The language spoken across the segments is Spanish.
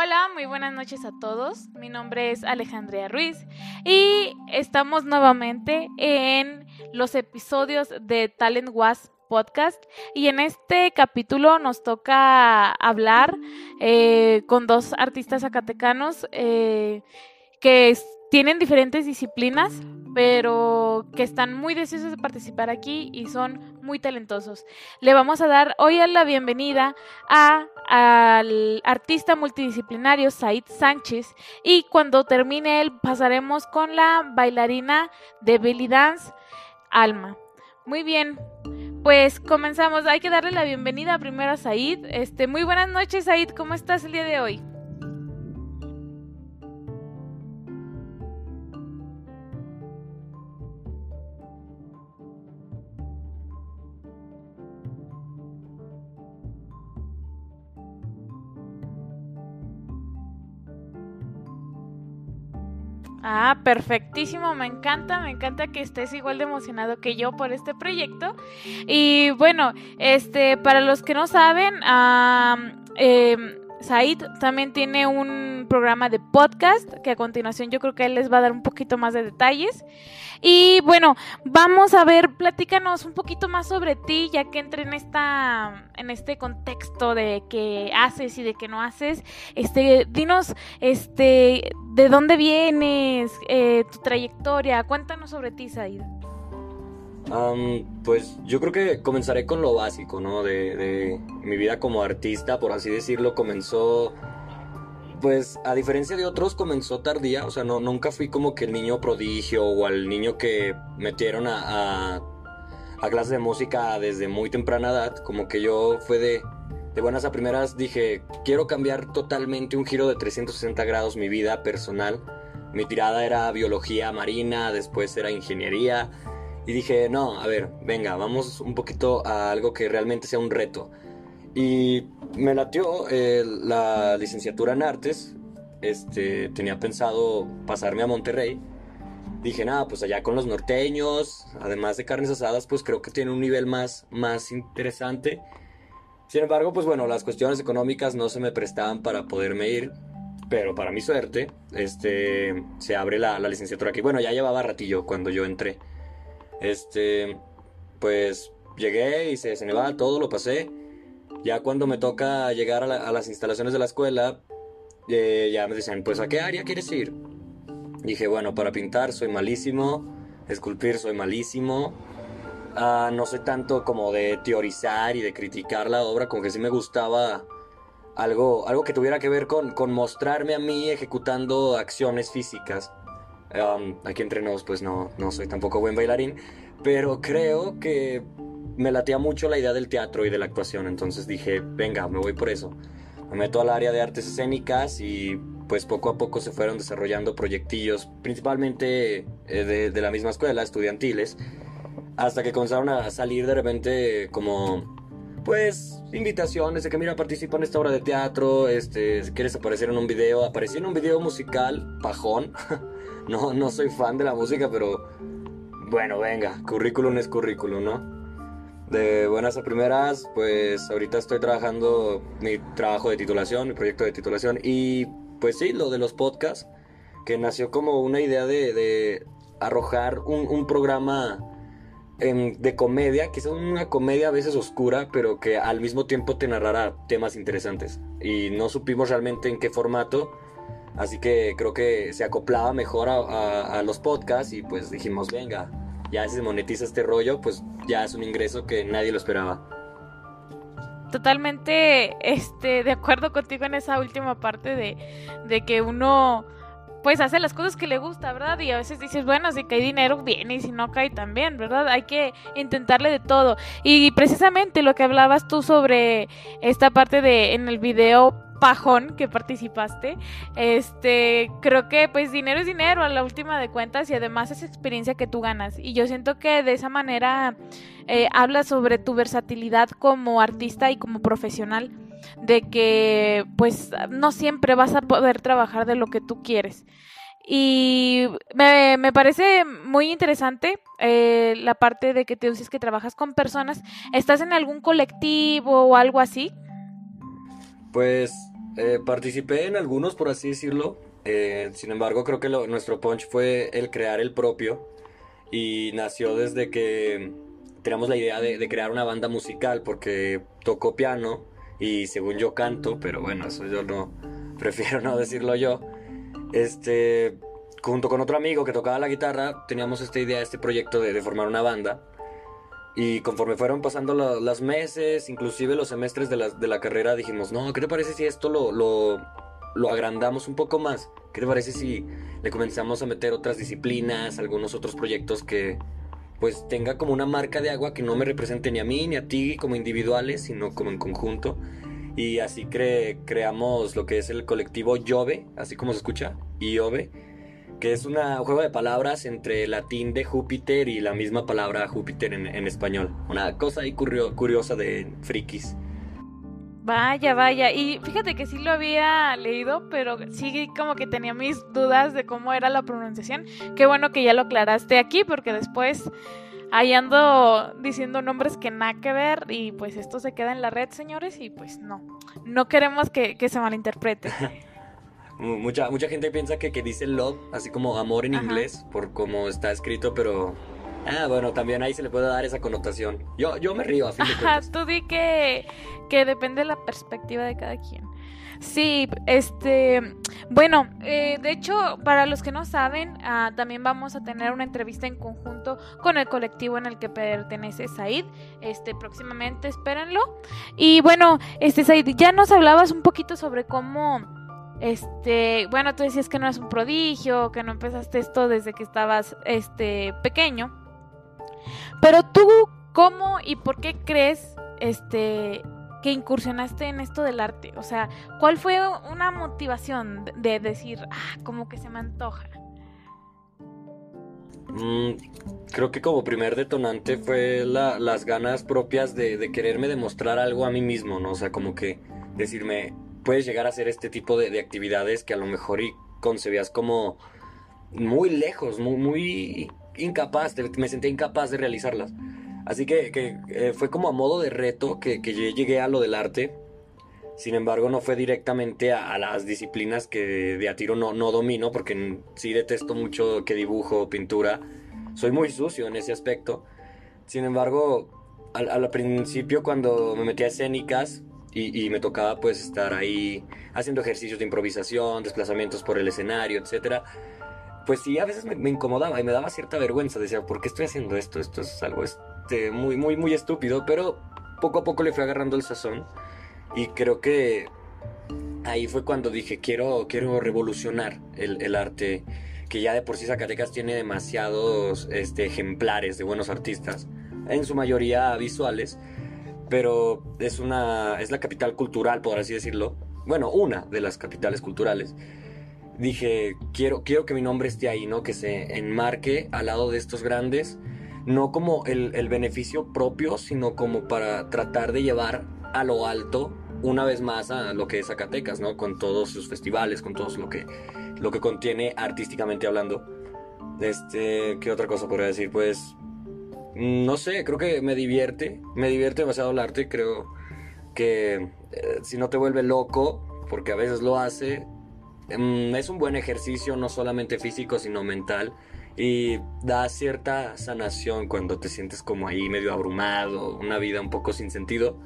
Hola, muy buenas noches a todos. Mi nombre es Alejandría Ruiz y estamos nuevamente en los episodios de Talent Was podcast y en este capítulo nos toca hablar eh, con dos artistas zacatecanos eh, que tienen diferentes disciplinas, pero que están muy deseosos de participar aquí y son muy talentosos. Le vamos a dar hoy la bienvenida a, al artista multidisciplinario Said Sánchez y cuando termine él pasaremos con la bailarina de belly dance Alma. Muy bien, pues comenzamos. Hay que darle la bienvenida primero a Said. Este, muy buenas noches, Said. ¿Cómo estás el día de hoy? Ah, perfectísimo, me encanta, me encanta que estés igual de emocionado que yo por este proyecto. Y bueno, este, para los que no saben, eh, Said también tiene un programa de podcast que a continuación yo creo que él les va a dar un poquito más de detalles. Y bueno, vamos a ver, platícanos un poquito más sobre ti, ya que entré en esta, en este contexto de qué haces y de qué no haces. Este, dinos, este, de dónde vienes, eh, tu trayectoria, cuéntanos sobre ti, Said pues yo creo que comenzaré con lo básico, ¿no? De, mi vida como artista, por así decirlo, comenzó, pues a diferencia de otros, comenzó tardía, o sea, no, nunca fui como que el niño prodigio o al niño que metieron a, a, a clases de música desde muy temprana edad, como que yo fue de, de buenas a primeras, dije, quiero cambiar totalmente un giro de 360 grados mi vida personal. Mi tirada era biología marina, después era ingeniería, y dije, no, a ver, venga, vamos un poquito a algo que realmente sea un reto. Y me latió eh, la licenciatura en artes. Este, tenía pensado pasarme a Monterrey. Dije, nada, pues allá con los norteños, además de carnes asadas, pues creo que tiene un nivel más, más interesante. Sin embargo, pues bueno, las cuestiones económicas no se me prestaban para poderme ir. Pero para mi suerte, este, se abre la, la licenciatura aquí. Bueno, ya llevaba ratillo cuando yo entré. Este, pues llegué y se va todo, lo pasé. Ya cuando me toca llegar a, las instalaciones de la escuela, eh, ya me dicen, pues ¿a qué área quieres ir? Dije, bueno, para pintar soy malísimo, esculpir soy malísimo. Ah, no soy tanto como de teorizar y de criticar la obra, como que sí me gustaba algo, algo que tuviera que ver con, con mostrarme a mí ejecutando acciones físicas aquí entre nos, pues no, no soy tampoco buen bailarín, pero creo que me latía mucho la idea del teatro y de la actuación, entonces dije, venga, me voy por eso. Me meto al área de artes escénicas y pues poco a poco se fueron desarrollando proyectillos, principalmente eh, de, de la misma escuela, estudiantiles, hasta que comenzaron a salir de repente como pues invitaciones de que mira participa en esta obra de teatro, este, si quieres aparecer en un video, aparecí en un video musical, pajón, no, no soy fan de la música, pero bueno, venga, currículum es currículum, ¿no? De buenas a primeras, pues ahorita estoy trabajando mi trabajo de titulación, mi proyecto de titulación y pues sí, lo de los podcasts, que nació como una idea de, de arrojar un, un programa de comedia, que es una comedia a veces oscura, pero que al mismo tiempo te narrará temas interesantes. Y no supimos realmente en qué formato, así que creo que se acoplaba mejor a, los podcasts y pues dijimos, venga, ya se monetiza este rollo, pues ya es un ingreso que nadie lo esperaba. Totalmente este, de acuerdo contigo en esa última parte de, de que uno pues hace las cosas que le gusta, ¿verdad? Y a veces dices, bueno, si cae dinero, bien, y si no cae también, ¿verdad? Hay que intentarle de todo. Y precisamente lo que hablabas tú sobre esta parte de en el video pajón que participaste, este, creo que pues dinero es dinero a la última de cuentas y además es experiencia que tú ganas. Y yo siento que de esa manera eh, hablas sobre tu versatilidad como artista y como profesional de que pues no siempre vas a poder trabajar de lo que tú quieres. Y me, me parece muy interesante eh, la parte de que te dices que trabajas con personas. ¿Estás en algún colectivo o algo así? Pues eh, participé en algunos, por así decirlo. Eh, sin embargo, creo que nuestro punch fue el crear el propio. Y nació desde que teníamos la idea de, crear una banda musical, porque toco piano y según yo canto, pero bueno, eso yo no, prefiero no decirlo yo. Este, junto con otro amigo que tocaba la guitarra, teníamos esta idea, este proyecto de, formar una banda. Y conforme fueron pasando los meses, inclusive los semestres de la, de la, carrera, dijimos, no, ¿qué te parece si esto lo, lo, agrandamos un poco más? ¿Qué te parece si le comenzamos a meter otras disciplinas, algunos otros proyectos que pues tenga como una marca de agua que no me represente ni a mí ni a ti como individuales, sino como en conjunto? Y así creamos lo que es el colectivo Jove, así como se escucha, Iove, que es un juego de palabras entre latín de Júpiter y la misma palabra Júpiter en, español. Una cosa ahí curiosa de frikis. Vaya, vaya. Y fíjate que sí lo había leído, pero sí como que tenía mis dudas de cómo era la pronunciación. Qué bueno que ya lo aclaraste aquí, porque después ahí ando diciendo nombres que nada que ver y pues esto se queda en la red, señores, y pues no, no queremos que, se malinterprete. mucha, mucha gente piensa que, que dice love, así como amor en inglés, por cómo está escrito, pero... Ah, bueno, también ahí se le puede dar esa connotación. Yo, yo me río a fin de cuentas. tú di que, que depende de la perspectiva de cada quien. Sí, este, bueno, eh, de hecho, para los que no saben, ah, también vamos a tener una entrevista en conjunto con el colectivo en el que pertenece Said, este, próximamente, espérenlo. Y bueno, este, Said, ya nos hablabas un poquito sobre cómo, este, bueno, tú decías que no es un prodigio, que no empezaste esto desde que estabas, este, pequeño. Pero tú, ¿cómo y por qué crees, este, que incursionaste en esto del arte? O sea, ¿cuál fue una motivación de decir, ah, como que se me antoja? Mm, creo que como primer detonante fue las ganas propias de, quererme demostrar algo a mí mismo, ¿no? O sea, como que decirme, puedes llegar a hacer este tipo de, actividades que a lo mejor y concebías como muy lejos, muy, muy incapaz, me sentía incapaz de realizarlas. Así que, eh, fue como a modo de reto que, que, llegué a lo del arte. Sin embargo, no fue directamente a, las disciplinas que de, a tiro no, no domino, porque sí detesto mucho que dibujo, pintura. Soy muy sucio en ese aspecto. Sin embargo, al, principio cuando me metí a escénicas y, me tocaba pues estar ahí haciendo ejercicios de improvisación, desplazamientos por el escenario, etcétera, pues sí, a veces me, incomodaba y me daba cierta vergüenza. Decía, ¿por qué estoy haciendo esto? Esto es algo este, muy, muy, muy estúpido, pero poco a poco le fui agarrando el sazón y creo que ahí fue cuando dije, quiero, quiero revolucionar el, arte, que ya de por sí Zacatecas tiene demasiados este, ejemplares de buenos artistas, en su mayoría visuales, pero es, una, es la capital cultural, por así decirlo, bueno, una de las capitales culturales. Dije, quiero, quiero que mi nombre esté ahí, ¿no? Que se enmarque al lado de estos grandes no como el, beneficio propio, sino como para tratar de llevar a lo alto una vez más a lo que es Zacatecas, ¿no? Con todos sus festivales, con todo lo que, lo que contiene artísticamente hablando. Este, ¿qué otra cosa podría decir? Pues, no sé, creo que me divierte, me divierte demasiado el arte, creo que eh, si no te vuelve loco, porque a veces lo hace, mm, es un buen ejercicio, no solamente físico, sino mental y da cierta sanación cuando te sientes como ahí medio abrumado, una vida un poco sin sentido.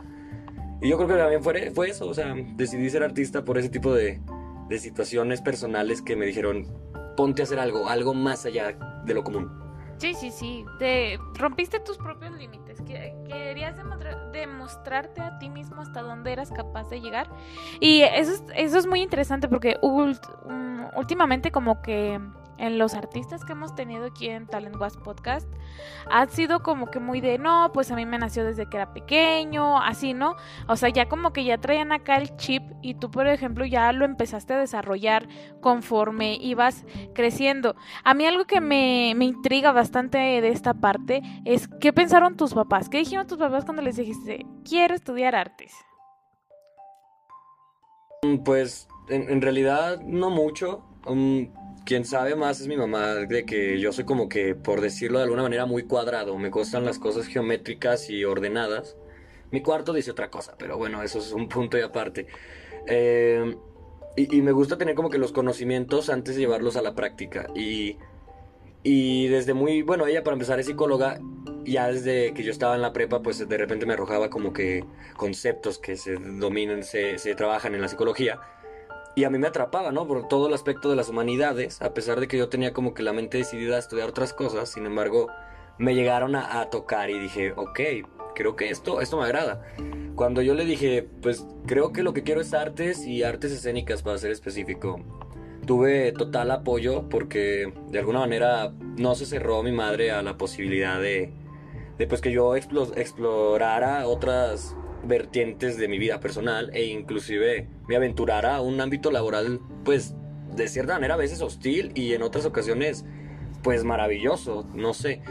Y yo creo que también fue, eso, o sea, decidí ser artista por ese tipo de situaciones personales que me dijeron, ponte a hacer algo, algo más allá de lo común. Sí, sí, sí, te rompiste tus propios límites, querías demostrarte a ti mismo hasta dónde eras capaz de llegar. Y eso es, eso es muy interesante porque últimamente como que en los artistas que hemos tenido aquí en Talent Was Podcast ha sido como que muy de no, pues a mí me nació desde que era pequeño, así, ¿no? O sea, ya como que ya traían acá el chip y tú, por ejemplo, ya lo empezaste a desarrollar conforme ibas creciendo. A mí algo que me, me intriga bastante de esta parte es qué pensaron tus papás, qué dijeron tus papás cuando les dijiste, quiero estudiar artes. Pues en, realidad no mucho. Um, quien sabe más es mi mamá, de que yo soy como que, por decirlo de alguna manera, muy cuadrado. Me gustan las cosas geométricas y ordenadas. Mi cuarto dice otra cosa, pero bueno, eso es un punto y aparte. Eh, y, y, me gusta tener como que los conocimientos antes de llevarlos a la práctica. Y, y desde muy, bueno, ella para empezar es psicóloga, ya desde que yo estaba en la prepa, pues de repente me arrojaba como que conceptos que se dominan, se, se trabajan en la psicología. Y a mí me atrapaba, ¿no? Por todo el aspecto de las humanidades, a pesar de que yo tenía como que la mente decidida a estudiar otras cosas, sin embargo, me llegaron a, tocar y dije, ok, creo que esto, esto me agrada. Cuando yo le dije, pues creo que lo que quiero es artes y artes escénicas para ser específico, tuve total apoyo porque de alguna manera no se cerró mi madre a la posibilidad de, de pues que yo explorara otras vertientes de mi vida personal e inclusive me aventurara a un ámbito laboral pues de cierta manera a veces hostil y en otras ocasiones pues maravilloso, no sé.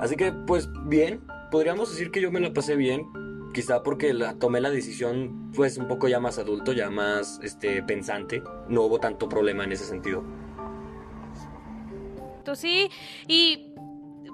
Así que pues bien, podríamos decir que yo me la pasé bien, quizá porque la, tomé la decisión pues un poco ya más adulto, ya más este, pensante, no hubo tanto problema en ese sentido. Sí, y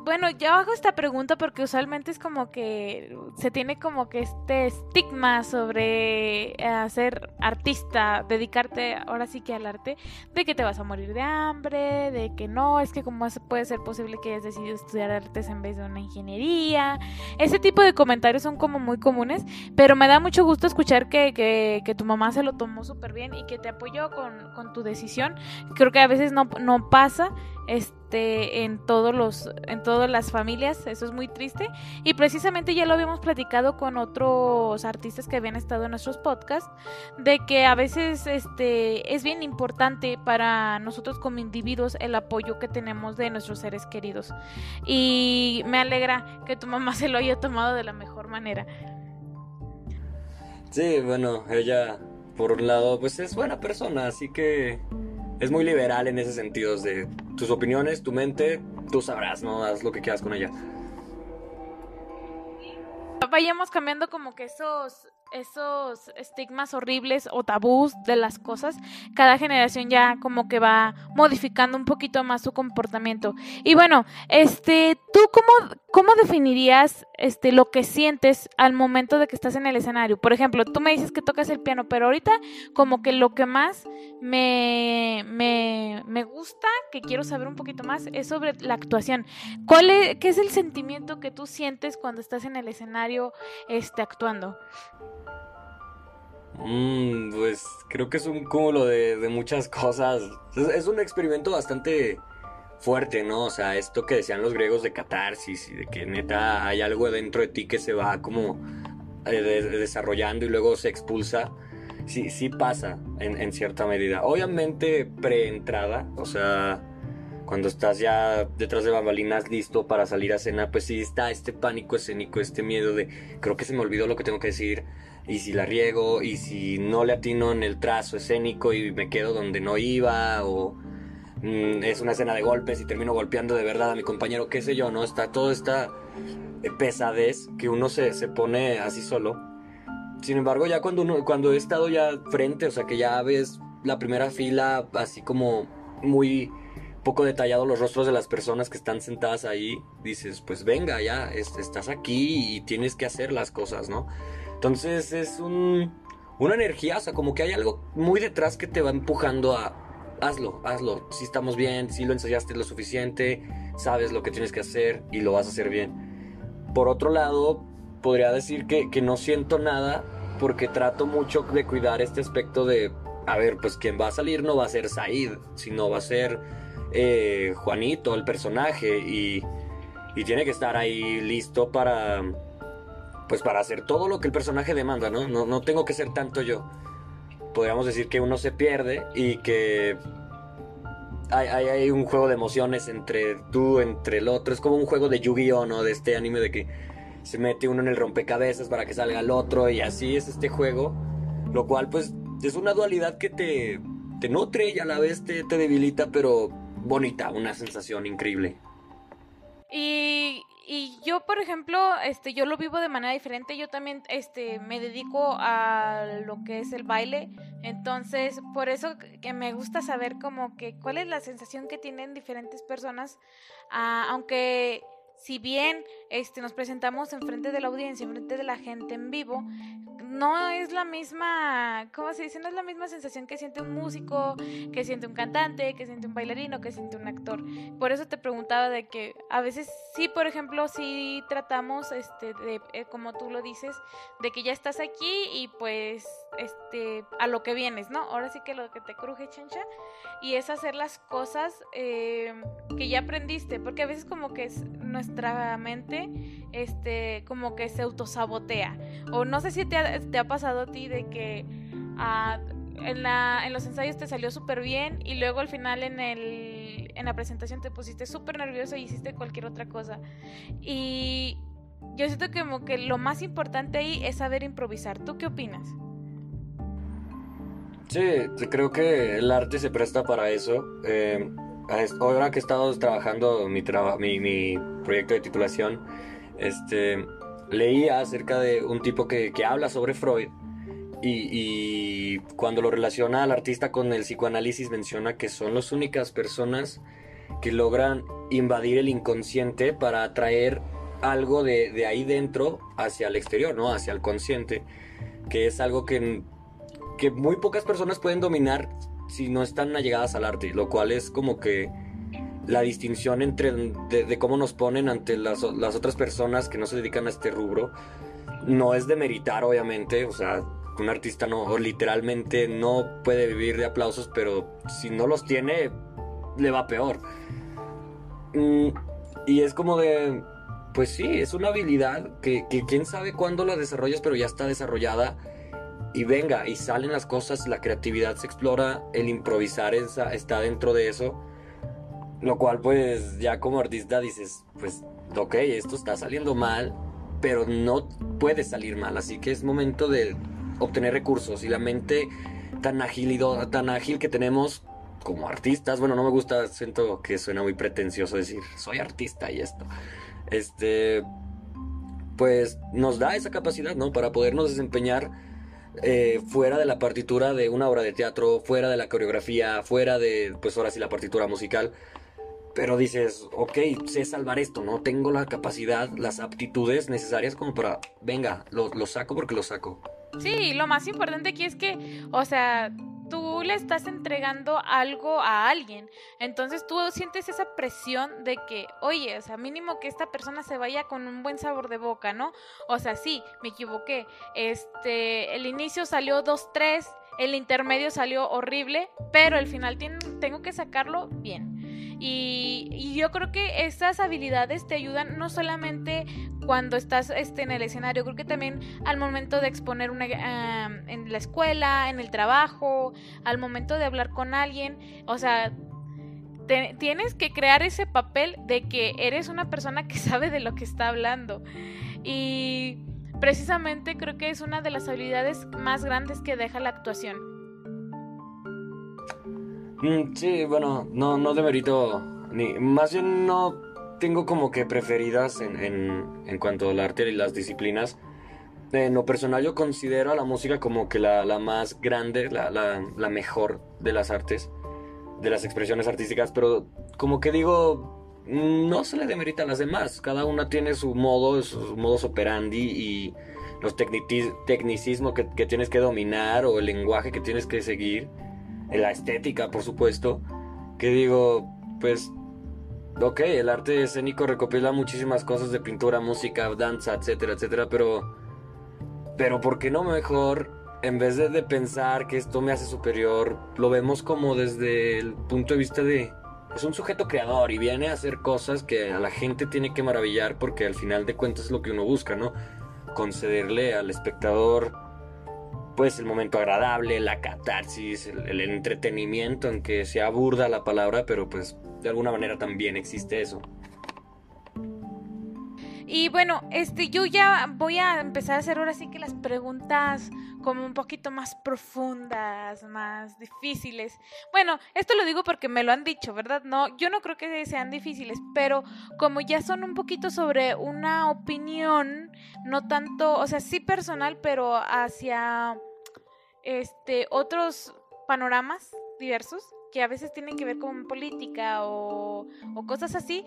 bueno, yo hago esta pregunta porque usualmente es como que se tiene como que este estigma sobre eh, ser artista, dedicarte ahora sí que al arte, de que te vas a morir de hambre, de que no, es que como puede ser posible que hayas decidido estudiar artes en vez de una ingeniería. Ese tipo de comentarios son como muy comunes, pero me da mucho gusto escuchar que, que, que tu mamá se lo tomó súper bien y que te apoyó con, con tu decisión. Creo que a veces no, no pasa este en todos los en todas las familias eso es muy triste. Y precisamente ya lo habíamos platicado con otros artistas que habían estado en nuestros podcasts de que a veces este es bien importante para nosotros como individuos el apoyo que tenemos de nuestros seres queridos. Y me alegra que tu mamá se lo haya tomado de la mejor manera. Sí bueno ella por un lado pues es buena persona así que es muy liberal en ese sentido de tus opiniones, tu mente, tú sabrás, ¿no? Haz lo que quieras con ella. Vayamos cambiando como que esos esos estigmas horribles o tabús de las cosas, cada generación ya como que va modificando un poquito más su comportamiento. Y bueno, este, ¿tú cómo, cómo definirías este, lo que sientes al momento de que estás en el escenario? Por ejemplo, tú me dices que tocas el piano, pero ahorita como que lo que más me, me, me gusta, que quiero saber un poquito más, es sobre la actuación. ¿Cuál es, ¿Qué es el sentimiento que tú sientes cuando estás en el escenario este, actuando? Mm, pues creo que es un cúmulo de, muchas cosas. Es, un experimento bastante fuerte, ¿no? O sea, esto que decían los griegos de catarsis y de que neta hay algo dentro de ti que se va como eh, desarrollando y luego se expulsa. Sí, sí pasa en, en cierta medida. Obviamente preentrada, o sea, cuando estás ya detrás de bambalinas listo para salir a cena, pues sí está este pánico escénico, este miedo de creo que se me olvidó lo que tengo que decir y si la riego y si no le atino en el trazo escénico y me quedo donde no iba o mm, es una escena de golpes y termino golpeando de verdad a mi compañero, qué sé yo, ¿no? Está toda esta pesadez que uno se, se pone así solo. Sin embargo, ya cuando, uno, cuando he estado ya frente, o sea que ya ves la primera fila así como muy poco detallado los rostros de las personas que están sentadas ahí, dices, pues venga, ya estás aquí y tienes que hacer las cosas, ¿no? Entonces es un, una energía, o sea, como que hay algo muy detrás que te va empujando a hazlo, hazlo. Si estamos bien, si lo ensayaste lo suficiente, sabes lo que tienes que hacer y lo vas a hacer bien. Por otro lado, podría decir que, no siento nada porque trato mucho de cuidar este aspecto de, a ver, pues quien va a salir no va a ser Said, sino va a ser eh, Juanito, el personaje, y tiene que estar ahí listo para pues para hacer todo lo que el personaje demanda, ¿no? No, tengo que ser tanto yo. Podríamos decir que uno se pierde y que hay, hay, un juego de emociones entre tú, entre el otro. Es como un juego de Yu-Gi-Oh, ¿no? De este anime de que se mete uno en el rompecabezas para que salga el otro y así es este juego. Lo cual pues es una dualidad que te, te nutre y a la vez te, te debilita, pero bonita, una sensación increíble. Y y yo, por ejemplo, este, yo lo vivo de manera diferente. Yo también, este, me dedico a lo que es el baile. Entonces, por eso que me gusta saber como que cuál es la sensación que tienen diferentes personas, ah, aunque si bien este, nos presentamos enfrente de la audiencia, enfrente de la gente en vivo, no es la misma, ¿cómo se dice? No es la misma sensación que siente un músico, que siente un cantante, que siente un bailarino, que siente un actor. Por eso te preguntaba de que a veces sí, por ejemplo, sí tratamos, este, de, eh, como tú lo dices, de que ya estás aquí y pues, este, a lo que vienes, ¿no? Ahora sí que lo que te cruje, chancha, y es hacer las cosas eh, que ya aprendiste, porque a veces como que es nuestra mente, este, como que se autosabotea, o no sé si te te ha pasado a ti de que ah, en, los ensayos te salió súper bien y luego al final en, el, en la presentación te pusiste súper nervioso y hiciste cualquier otra cosa. Y yo siento que como que lo más importante ahí es saber improvisar. ¿Tú qué opinas? Sí, creo que el arte se presta para eso. Eh, ahora que he estado trabajando mi proyecto de titulación, este, leía acerca de un tipo que, que habla sobre Freud y, cuando lo relaciona al artista con el psicoanálisis menciona que son las únicas personas que logran invadir el inconsciente para atraer algo de, de ahí dentro hacia el exterior, ¿no? Hacia el consciente, que es algo que, que muy pocas personas pueden dominar si no están allegadas al arte, lo cual es como que la distinción entre de, cómo nos ponen ante las, las, otras personas que no se dedican a este rubro no es de meritar obviamente. O sea un artista no literalmente no puede vivir de aplausos pero si no los tiene le va peor. Mm, y es como de pues sí es una habilidad que, que quién sabe cuándo la desarrollas pero ya está desarrollada. Y venga y salen las cosas la creatividad se explora el improvisar está dentro de eso lo cual pues ya como artista dices, pues ok, esto está saliendo mal, pero no puede salir mal, así que es momento de obtener recursos y la mente tan ágil y tan ágil que tenemos como artistas, bueno, no me gusta, siento que suena muy pretencioso decir, soy artista y esto. Este pues nos da esa capacidad, ¿no? Para podernos desempeñar eh, fuera de la partitura de una obra de teatro, fuera de la coreografía, fuera de, pues ahora sí, la partitura musical. Pero dices, ok, sé salvar esto, ¿no? Tengo la capacidad, las aptitudes necesarias como para, venga, lo, lo saco porque lo saco. Sí, lo más importante aquí es que, o sea, tú le estás entregando algo a alguien. Entonces tú sientes esa presión de que, oye, o sea, mínimo que esta persona se vaya con un buen sabor de boca, ¿no? O sea, sí, me equivoqué. Este, el inicio salió 2-3, el intermedio salió horrible, pero el final tengo que sacarlo bien. Y, yo creo que esas habilidades te ayudan no solamente cuando estás este, en el escenario, creo que también al momento de exponer una, en la escuela, en el trabajo, al momento de hablar con alguien, o sea, tienes que crear ese papel de que eres una persona que sabe de lo que está hablando. Y precisamente creo que es una de las habilidades más grandes que deja la actuación. Mm, sí, bueno, no, no demerito, ni, más bien no tengo como que preferidas en, en, en cuanto al arte y las disciplinas. En lo personal yo considero a la música como que la, la más grande, la, la, mejor de las artes, de las expresiones artísticas, pero como que digo, no se le demerita a las demás, cada una tiene su modo, sus modos operandi y los tecnicismos que, que tienes que dominar o el lenguaje que tienes que seguir la estética, por supuesto, que digo, pues, ok, el arte escénico recopila muchísimas cosas de pintura, música, danza, etcétera, etcétera, pero, pero ¿por qué no mejor, en vez de, de pensar que esto me hace superior, lo vemos como desde el punto de vista de, es un sujeto creador y viene a hacer cosas que a la gente tiene que maravillar porque al final de cuentas es lo que uno busca, ¿no? Concederle al espectador pues el momento agradable, la catarsis, el, entretenimiento, aunque sea burda la palabra, pero pues de alguna manera también existe eso. Y bueno, este, yo ya voy a empezar a hacer ahora sí que las preguntas como un poquito más profundas, más difíciles. Bueno, esto lo digo porque me lo han dicho, ¿verdad? No, yo no creo que sean difíciles, pero como ya son un poquito sobre una opinión, no tanto, o sea, sí personal, pero hacia este otros panoramas diversos que a veces tienen que ver con política o, o cosas así,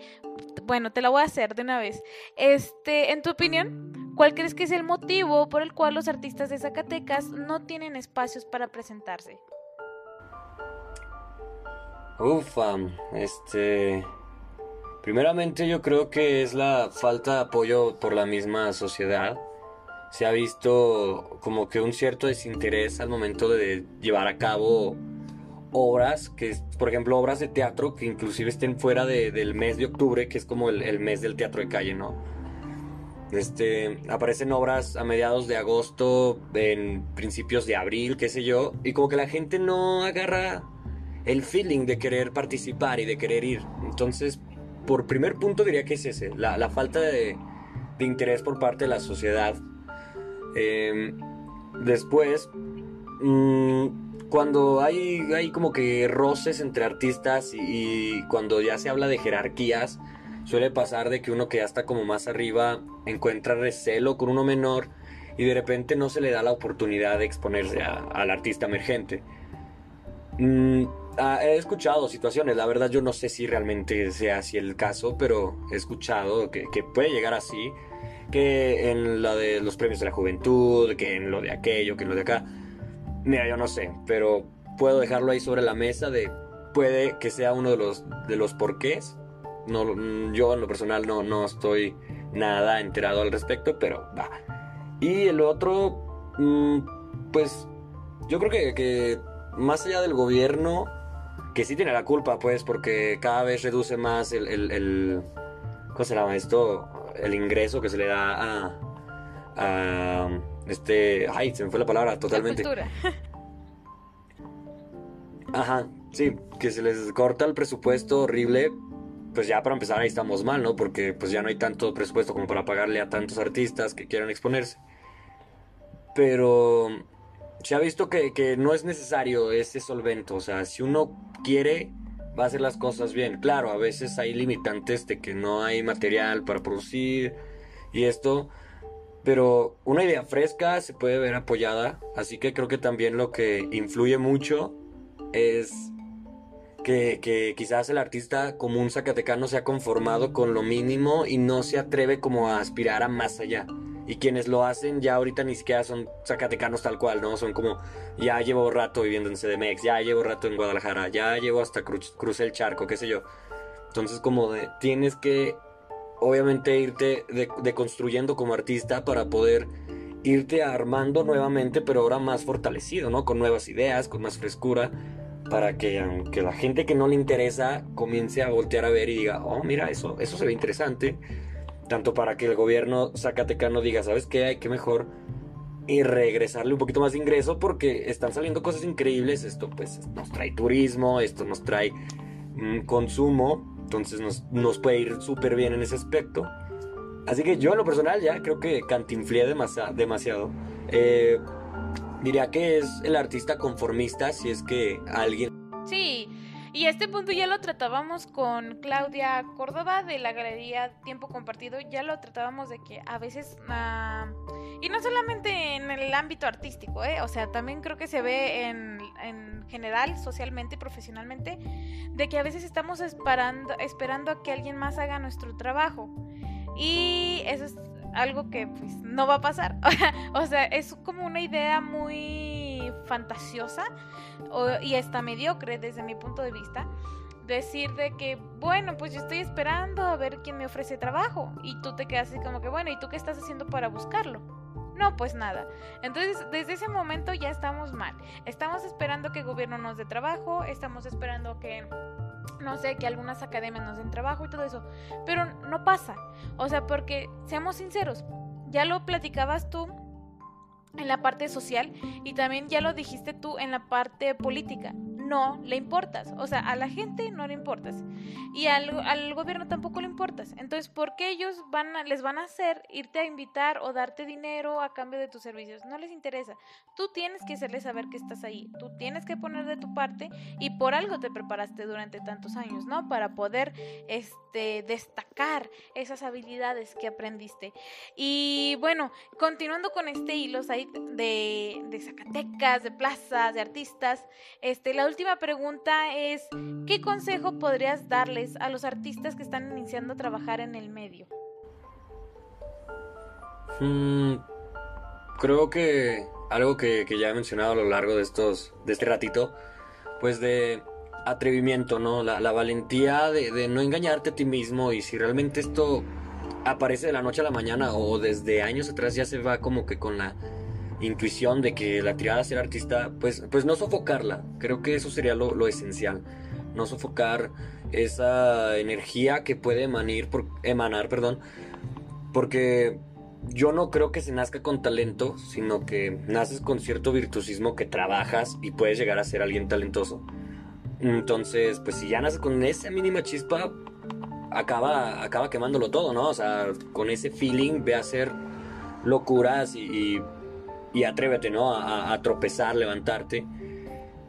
bueno, te la voy a hacer de una vez. Este, en tu opinión, ¿cuál crees que es el motivo por el cual los artistas de Zacatecas no tienen espacios para presentarse? Ufa, este... Primeramente yo creo que es la falta de apoyo por la misma sociedad. Se ha visto como que un cierto desinterés al momento de llevar a cabo obras, que por ejemplo obras de teatro que inclusive estén fuera del mes de octubre, que es como el, mes del teatro de calle, ¿no? Este, aparecen obras a mediados de agosto, en principios de abril, qué sé yo, y como que la gente no agarra el feeling de querer participar y de querer ir. Entonces, por primer punto diría que es ese, la, falta de, interés por parte de la sociedad. Em, después, mmm, cuando hay, hay como que roces entre artistas y, cuando ya se habla de jerarquías, suele pasar de que uno que ya está como más arriba encuentra recelo con uno menor y de repente no se le da la oportunidad de exponerse al artista emergente. Mm, ah, he escuchado situaciones, la verdad yo no sé si realmente sea así el caso, pero he escuchado que, puede llegar así, que en la de los premios de la juventud, que en lo de aquello, que en lo de acá Mira, yo no sé, pero puedo dejarlo ahí sobre la mesa de puede que sea uno de los de los porqués. No, yo en lo personal no, no estoy nada enterado al respecto, pero va. Y el otro, mm, pues yo creo que, que, más allá del gobierno, que sí tiene la culpa, pues, porque cada vez reduce más el, el, ¿cómo se llama esto? El ingreso que se le da a, a este, ay, se me fue la palabra totalmente. Ajá, sí, que se les corta el presupuesto horrible, pues ya para empezar ahí estamos mal, ¿no? Porque pues ya no hay tanto presupuesto como para pagarle a tantos artistas que quieran exponerse. Pero se ha visto que, que no es necesario ese solvento, o sea, si uno quiere, va a hacer las cosas bien. Claro, a veces hay limitantes de que no hay material para producir y esto, pero una idea fresca se puede ver apoyada, así que creo que también lo que influye mucho es que, quizás el artista común zacatecano se ha conformado con lo mínimo y no se atreve como a aspirar a más allá. Y quienes lo hacen ya ahorita ni siquiera son zacatecanos tal cual, ¿no? Son como, ya llevo rato viviendo en CDMX, ya llevo rato en Guadalajara, ya llevo hasta crucé el charco, qué sé yo. Entonces como tienes que obviamente irte deconstruyendo como artista para poder irte armando nuevamente, pero ahora más fortalecido, ¿no? Con nuevas ideas, con más frescura, para que aunque la gente que no le interesa comience a voltear a ver y diga, oh, mira, eso, eso se ve interesante. Tanto para que el gobierno zacatecano diga, ¿sabes qué? Hay que mejor y regresarle un poquito más de ingreso porque están saliendo cosas increíbles. Esto pues nos trae turismo, esto nos trae mm, consumo entonces nos, puede ir súper bien en ese aspecto. Así que yo en lo personal ya creo que cantinflé demasiado. Eh, diría que es el artista conformista si es que alguien... Sí, y este punto ya lo tratábamos con Claudia Córdoba de la Galería Tiempo Compartido, ya lo tratábamos de que a veces... Ah, y no solamente en el ámbito artístico, ¿eh? o sea, también creo que se ve en, en general, socialmente y profesionalmente, de que a veces estamos esperando, esperando a que alguien más haga nuestro trabajo. Y eso es algo que pues no va a pasar. o sea, es como una idea muy fantasiosa y está mediocre desde mi punto de vista. Decir de que, bueno, pues yo estoy esperando a ver quién me ofrece trabajo. Y tú te quedas así como que, bueno, ¿y tú qué estás haciendo para buscarlo? No, pues nada. Entonces, desde ese momento ya estamos mal. Estamos esperando que el gobierno nos dé trabajo, estamos esperando que no sé, que algunas academias nos den trabajo y todo eso. Pero no pasa. O sea, porque, seamos sinceros, ya lo platicabas tú en la parte social y también ya lo dijiste tú en la parte política no le importas. O sea, a la gente no le importas. Y al, gobierno tampoco le importas. Entonces, ¿por qué ellos van les van a hacer irte a invitar o darte dinero a cambio de tus servicios? No les interesa. Tú tienes que hacerles saber que estás ahí. Tú tienes que poner de tu parte y por algo te preparaste durante tantos años, ¿no? Para poder este, destacar esas habilidades que aprendiste. Y bueno, continuando con este hilo de, Zacatecas, de plazas, de artistas, este, la última pregunta es, ¿qué consejo podrías darles a los artistas que están iniciando a trabajar en el medio? Mm, creo que algo que, ya he mencionado a lo largo de estos de este ratito, pues de atrevimiento, ¿no? La, valentía de, no engañarte a ti mismo y si realmente esto aparece de la noche a la mañana o desde años atrás ya se va como que con la intuición de que la tirada a ser artista, pues, pues no sofocarla. Creo que eso sería lo, lo esencial. No sofocar esa energía que puede emanar, por, emanar, perdón, porque yo no creo que se nazca con talento, sino que naces con cierto virtuosismo que trabajas y puedes llegar a ser alguien talentoso. Entonces, pues si ya naces con esa mínima chispa, acaba, acaba quemándolo todo, ¿no? O sea, con ese feeling ve a hacer locuras y, atrévete, ¿no? A, tropezar, levantarte.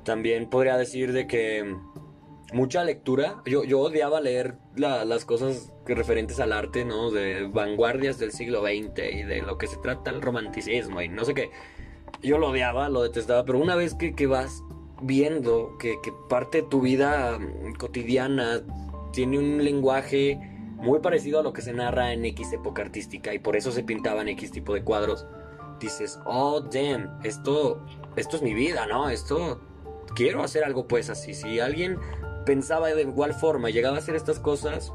También podría decir de que mucha lectura. Yo, yo odiaba leer las cosas referentes al arte, ¿no? De vanguardias del siglo XX y de lo que se trata el romanticismo y no sé qué. Yo lo odiaba, lo detestaba, pero una vez que, que vas viendo que, que, parte de tu vida cotidiana tiene un lenguaje muy parecido a lo que se narra en X época artística y por eso se pintaban X tipo de cuadros, dices, oh, damn, esto, esto es mi vida, ¿no? Esto, quiero hacer algo pues así. Si alguien pensaba de igual forma y llegaba a hacer estas cosas,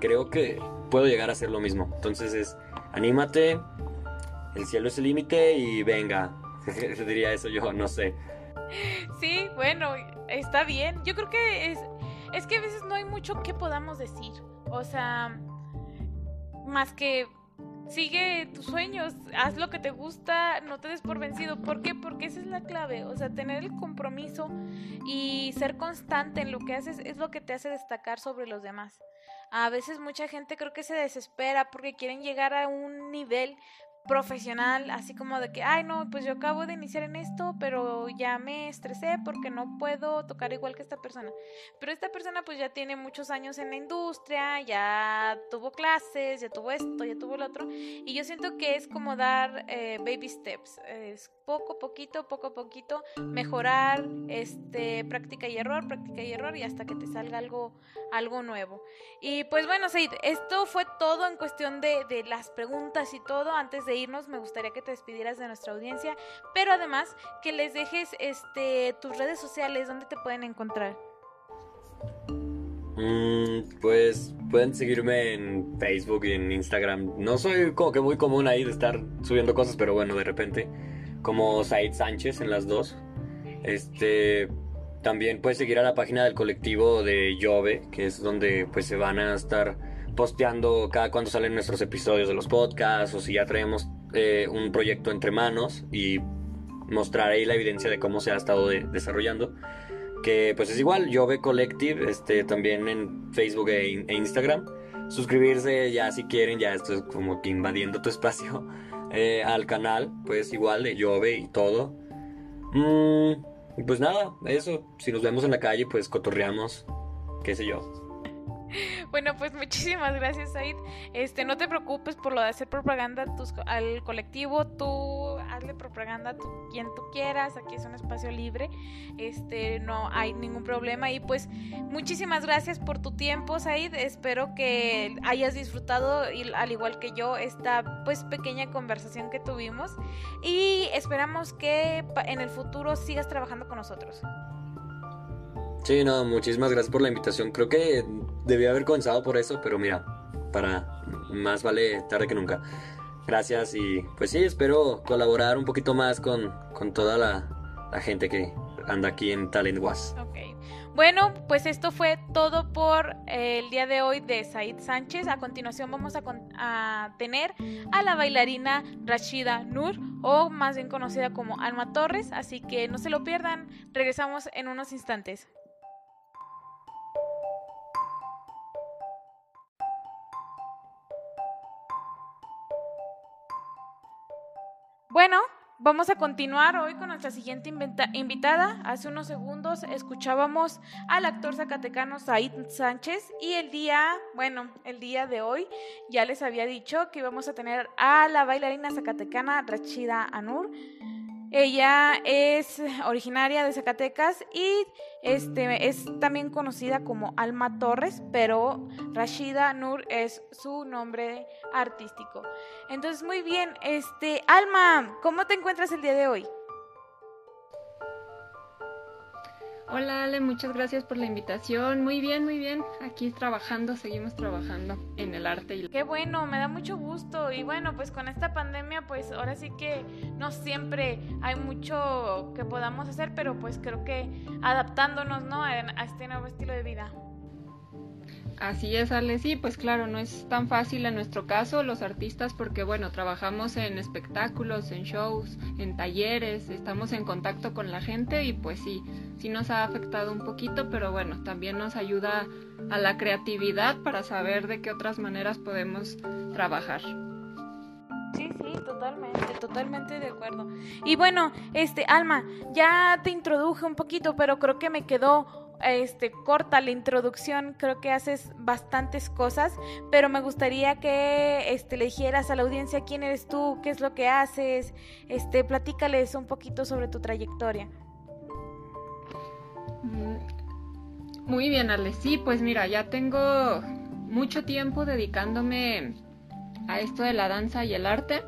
creo que puedo llegar a hacer lo mismo. Entonces es, anímate, el cielo es el límite y venga. Diría eso yo, no sé. Sí, bueno, está bien. Yo creo que es, es que a veces no hay mucho que podamos decir. O sea, más que sigue tus sueños, haz lo que te gusta, no te des por vencido. ¿Por qué? Porque esa es la clave. O sea, tener el compromiso y ser constante en lo que haces es lo que te hace destacar sobre los demás. A veces mucha gente creo que se desespera porque quieren llegar a un nivel profesional, así como de que, ay, no, pues yo acabo de iniciar en esto, pero ya me estresé porque no puedo tocar igual que esta persona. Pero esta persona pues ya tiene muchos años en la industria, ya tuvo clases, ya tuvo esto, ya tuvo lo otro, y yo siento que es como dar eh, baby steps, es poco poquito, poco a poquito, mejorar, este, práctica y error, práctica y error, y hasta que te salga algo, algo nuevo. Y pues bueno, Said, esto fue todo en cuestión de, de las preguntas y todo, antes de irnos, me gustaría que te despidieras de nuestra audiencia, pero además que les dejes este, tus redes sociales, donde te pueden encontrar. Mm, pues pueden seguirme en Facebook y en Instagram. No soy como que muy común ahí de estar subiendo cosas, pero bueno, de repente. Como Said Sánchez en las dos. Este. También puedes seguir a la página del colectivo de Jove, que es donde pues se van a estar posteando cada cuando salen nuestros episodios de los podcasts o si ya traemos eh, un proyecto entre manos y mostrar ahí la evidencia de cómo se ha estado desarrollando. Que pues es igual, Jove Collective, este, también en Facebook e, e, Instagram. Suscribirse ya si quieren, ya esto es como que invadiendo tu espacio eh, al canal, pues igual de Jove y todo. Mm, pues nada, eso. Si nos vemos en la calle, pues cotorreamos, qué sé yo. Bueno, pues muchísimas gracias, Said. Este, no te preocupes por lo de hacer propaganda al colectivo. Tú hazle propaganda a quien tú quieras. Aquí es un espacio libre. Este, no hay ningún problema. Y pues, muchísimas gracias por tu tiempo, Said. Espero que hayas disfrutado, al igual que yo, esta pues pequeña conversación que tuvimos. Y esperamos que en el futuro sigas trabajando con nosotros. Sí, no, muchísimas gracias por la invitación. Creo que debía haber comenzado por eso, pero mira, para más vale tarde que nunca. Gracias y pues sí, espero colaborar un poquito más con, toda la, gente que anda aquí en Talent Was. Ok. Bueno, pues esto fue todo por el día de hoy de Said Sánchez. A continuación vamos a, a, tener a la bailarina Rashida Nur, o más bien conocida como Alma Torres, así que no se lo pierdan. Regresamos en unos instantes. Bueno, vamos a continuar hoy con nuestra siguiente invitada. Hace unos segundos escuchábamos al actor zacatecano Said Sánchez y el día, bueno, el día de hoy ya les había dicho que íbamos a tener a la bailarina zacatecana Rachida Anur. Ella es originaria de Zacatecas y este, es también conocida como Alma Torres, pero Rashida Nur es su nombre artístico. Entonces, muy bien, este, Alma, ¿cómo te encuentras el día de hoy? Hola Ale, muchas gracias por la invitación. Muy bien, muy bien. Aquí trabajando, seguimos trabajando en el arte. Y... Qué bueno, me da mucho gusto. Y bueno, pues con esta pandemia, pues ahora sí que no siempre hay mucho que podamos hacer, pero pues creo que adaptándonos, ¿no? A este nuevo estilo de vida. Así es, Ale, sí, pues claro, no es tan fácil en nuestro caso los artistas porque bueno, trabajamos en espectáculos, en shows, en talleres, estamos en contacto con la gente y pues sí, sí nos ha afectado un poquito, pero bueno, también nos ayuda a la creatividad para saber de qué otras maneras podemos trabajar. Sí, sí, totalmente, totalmente de acuerdo. Y bueno, este, Alma, ya te introduje un poquito, pero creo que me quedó este, corta la introducción, creo que haces bastantes cosas, pero me gustaría que este, le dijeras a la audiencia quién eres tú, qué es lo que haces, este, platícales un poquito sobre tu trayectoria. Mm, muy bien, Ale. Sí, pues mira, ya tengo mucho tiempo dedicándome a esto de la danza y el arte.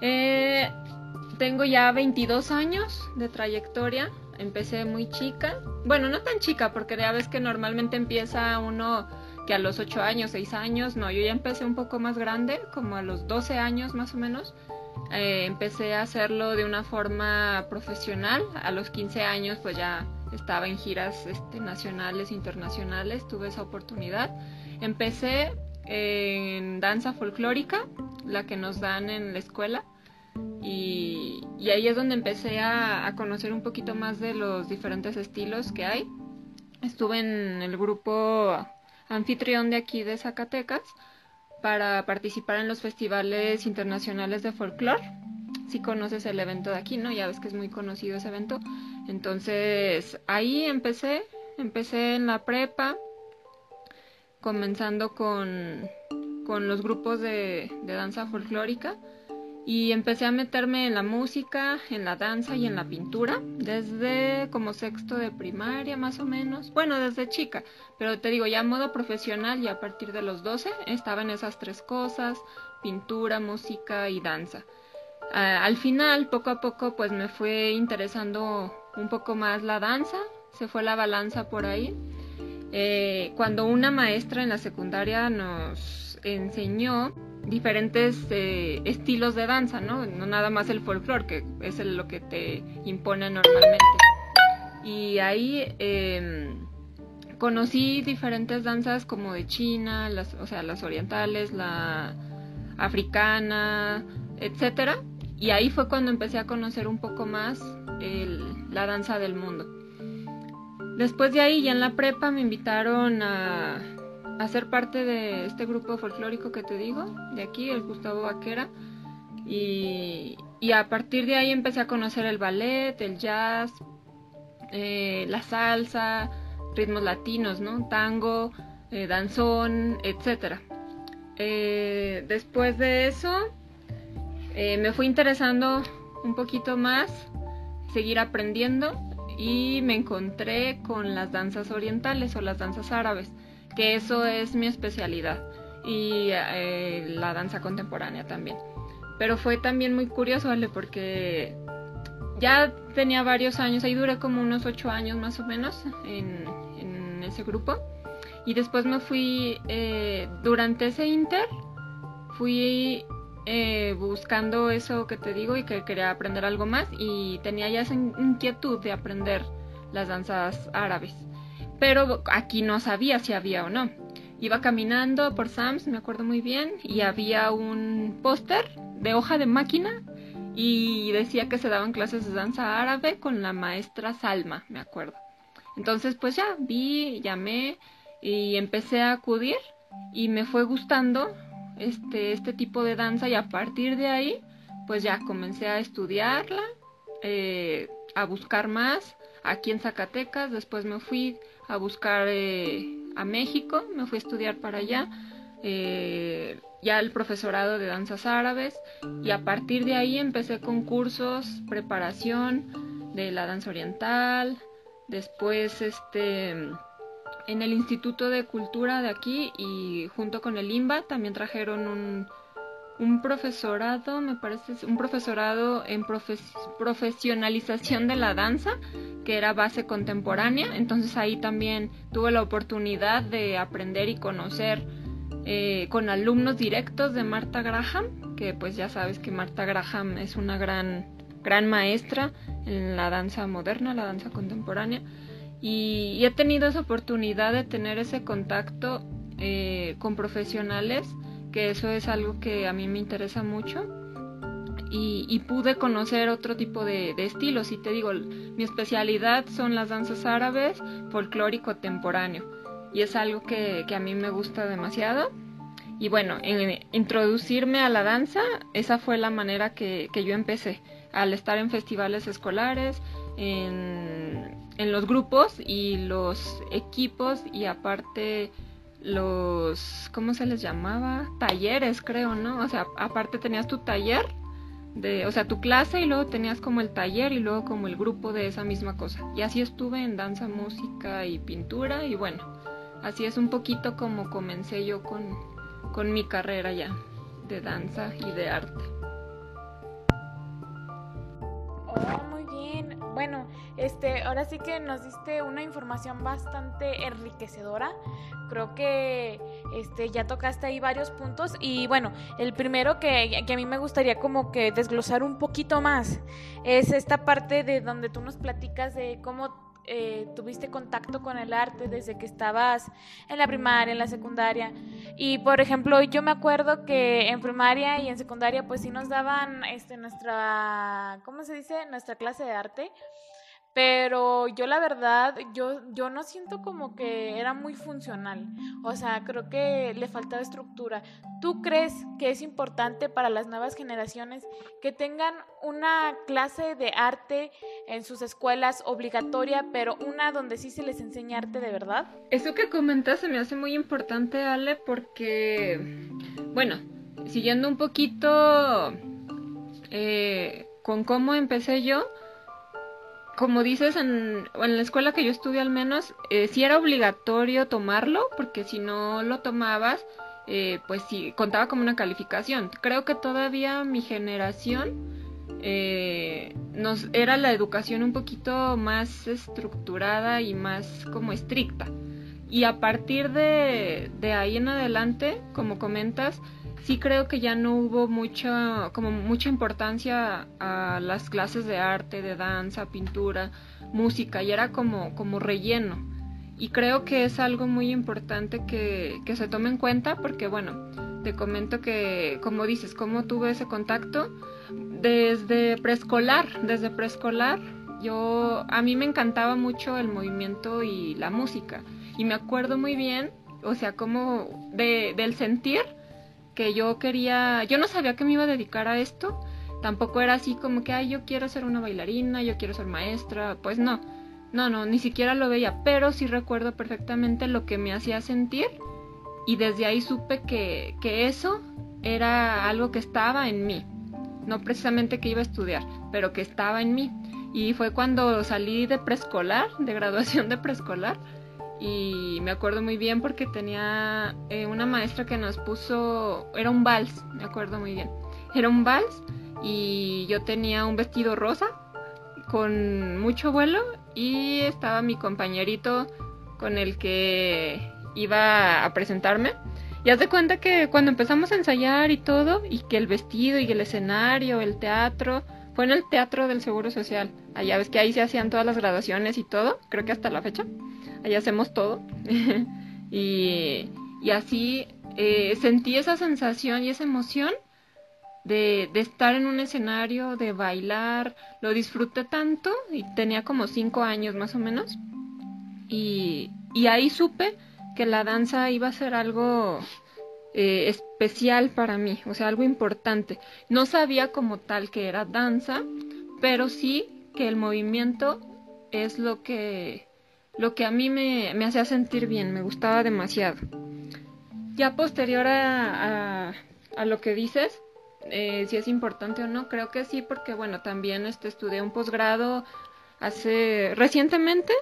Eh, tengo ya 22 años de trayectoria empecé muy chica. Bueno, no tan chica, porque ya ves que normalmente empieza uno que a los 8 años, 6 años. No, yo ya empecé un poco más grande, como a los 12 años más o menos. Eh, empecé a hacerlo de una forma profesional. A los 15 años pues ya estaba en giras este, nacionales, internacionales, tuve esa oportunidad. Empecé en danza folclórica, la que nos dan en la escuela. Y, ahí es donde empecé a, conocer un poquito más de los diferentes estilos que hay. Estuve en el grupo anfitrión de aquí de Zacatecas para participar en los festivales internacionales de folclore. Si conoces el evento de aquí, ¿no? Ya ves que es muy conocido ese evento. Entonces ahí empecé, empecé en la prepa, comenzando con, los grupos de danza folclórica y empecé a meterme en la música, en la danza y en la pintura desde como sexto de primaria más o menos, bueno, desde chica, pero te digo, ya a modo profesional y a partir de los 12 estaba en esas tres cosas, pintura, música y danza. al final, poco a poco, pues me fue interesando un poco más la danza, se fue la balanza por ahí. Eh, cuando una maestra en la secundaria nos enseñó diferentes eh, estilos de danza, ¿no? No nada más el folclore, que es lo que te impone normalmente. Y ahí em, conocí diferentes danzas como de China, las, o sea, las orientales, la africana, etcétera. Y ahí fue cuando empecé a conocer un poco más la danza del mundo. Después de ahí, ya en la prepa, me invitaron a a ser parte de este grupo folclórico que te digo, de aquí, el Gustavo Vaquera. Y, a partir de ahí empecé a conocer el ballet, el jazz, eh, la salsa, ritmos latinos, ¿no? Tango, eh, danzón, etc. Eh, después de eso, me fui interesando un poquito más, seguir aprendiendo y me encontré con las danzas orientales o las danzas árabes que eso es mi especialidad y eh, la danza contemporánea también. Pero fue también muy curioso. Porque ya tenía varios años, ahí duré como unos ocho años más o menos en, ese grupo. Y después me fui, eh, durante ese inter, fui eh, buscando eso que te digo y que quería aprender algo más y tenía ya esa inquietud de aprender las danzas árabes pero aquí no sabía si había o no. Iba caminando por Sam's, me acuerdo muy bien, y había un póster de hoja de máquina y decía que se daban clases de danza árabe con la maestra Salma, me acuerdo. Entonces, pues ya vi, llamé y empecé a acudir y me fue gustando este, este tipo de danza y a partir de ahí, pues ya comencé a estudiarla, eh, a buscar más aquí en Zacatecas, después me fui a buscar eh, a México, me fui a estudiar para allá. Eh, ya el profesorado de danzas árabes y a partir de ahí empecé con cursos, preparación de la danza oriental, después este en el Instituto de Cultura de aquí y junto con el IMBA también trajeron un, un profesorado, me parece, un profesorado en profesionalización de la danza, que era base contemporánea. Entonces ahí también tuve la oportunidad de aprender y conocer eh, con alumnos directos de Marta Graham, que pues ya sabes que Marta Graham es una gran, gran maestra en la danza moderna, la danza contemporánea. Y, he tenido esa oportunidad de tener ese contacto eh, con profesionales que eso es algo que a mí me interesa mucho. Y, pude conocer otro tipo de, estilos. Y te digo, mi especialidad son las danzas árabes, folclórico contemporáneo. Y es algo que, a mí me gusta demasiado. Y bueno, en, introducirme a la danza, esa fue la manera que, que yo empecé. Al estar en festivales escolares, en, en los grupos y los equipos y aparte los, ¿cómo se les llamaba? Talleres, creo, ¿no? O sea, aparte tenías tu taller, de, o sea, tu clase y luego tenías como el taller y luego como el grupo de esa misma cosa. Y así estuve en danza, música y pintura y bueno, así es un poquito como comencé yo con, con mi carrera ya de danza y de arte. Bueno, este, ahora sí que nos diste una información bastante enriquecedora. Creo que este, ya tocaste ahí varios puntos. Y bueno, el primero que, que a mí me gustaría como que desglosar un poquito más es esta parte de donde tú nos platicas de cómo eh, tuviste contacto con el arte desde que estabas en la primaria, en la secundaria. Y por ejemplo, yo me acuerdo que en primaria y en secundaria pues sí nos daban este, nuestra, ¿cómo se dice? Nuestra clase de arte. Pero yo la verdad, yo, yo no siento como que era muy funcional. O sea, creo que le faltaba estructura. ¿Tú crees que es importante para las nuevas generaciones que tengan una clase de arte en sus escuelas obligatoria, pero una donde sí se les enseña arte de verdad? Eso que comentas se me hace muy importante, Ale, porque, bueno, siguiendo un poquito eh, con cómo empecé yo, como dices, en, en, la escuela que yo estudié al menos, eh, sí era obligatorio tomarlo, porque si no lo tomabas, eh, pues sí, contaba como una calificación. Creo que todavía mi generación eh, nos era la educación un poquito más estructurada y más como estricta. Y a partir de, de ahí en adelante, como comentas, sí creo que ya no hubo mucha, como mucha importancia a las clases de arte, de danza, pintura, música, y era como, como relleno. Y creo que es algo muy importante que, que se tome en cuenta porque, bueno, te comento que, como dices, cómo tuve ese contacto desde preescolar, desde preescolar, yo, a mí me encantaba mucho el movimiento y la música. Y me acuerdo muy bien, o sea, como de, del sentir que yo quería, yo no sabía que me iba a dedicar a esto, tampoco era así como que, ay, yo quiero ser una bailarina, yo quiero ser maestra, pues no, no, no, ni siquiera lo veía, pero sí recuerdo perfectamente lo que me hacía sentir y desde ahí supe que, que eso era algo que estaba en mí, no precisamente que iba a estudiar, pero que estaba en mí. Y fue cuando salí de preescolar, de graduación de preescolar, y me acuerdo muy bien porque tenía eh, una maestra que nos puso, era un vals, me acuerdo muy bien, era un vals y yo tenía un vestido rosa con mucho vuelo y estaba mi compañerito con el que iba a presentarme. Y haz de cuenta que cuando empezamos a ensayar y todo, y que el vestido y el escenario, el teatro, fue en el Teatro del Seguro Social. Allá ves que ahí se hacían todas las graduaciones y todo, creo que hasta la fecha allá hacemos todo. y, así eh, sentí esa sensación y esa emoción de, estar en un escenario, de bailar, lo disfruté tanto y tenía como cinco años más o menos. Y, ahí supe que la danza iba a ser algo eh, especial para mí, o sea, algo importante. No sabía como tal que era danza, pero sí que el movimiento es lo que lo que a mí me, hacía sentir bien, me gustaba demasiado. Ya posterior a, a lo que dices, eh, si es importante o no, creo que sí, porque bueno, también este, estudié un posgrado hace recientemente,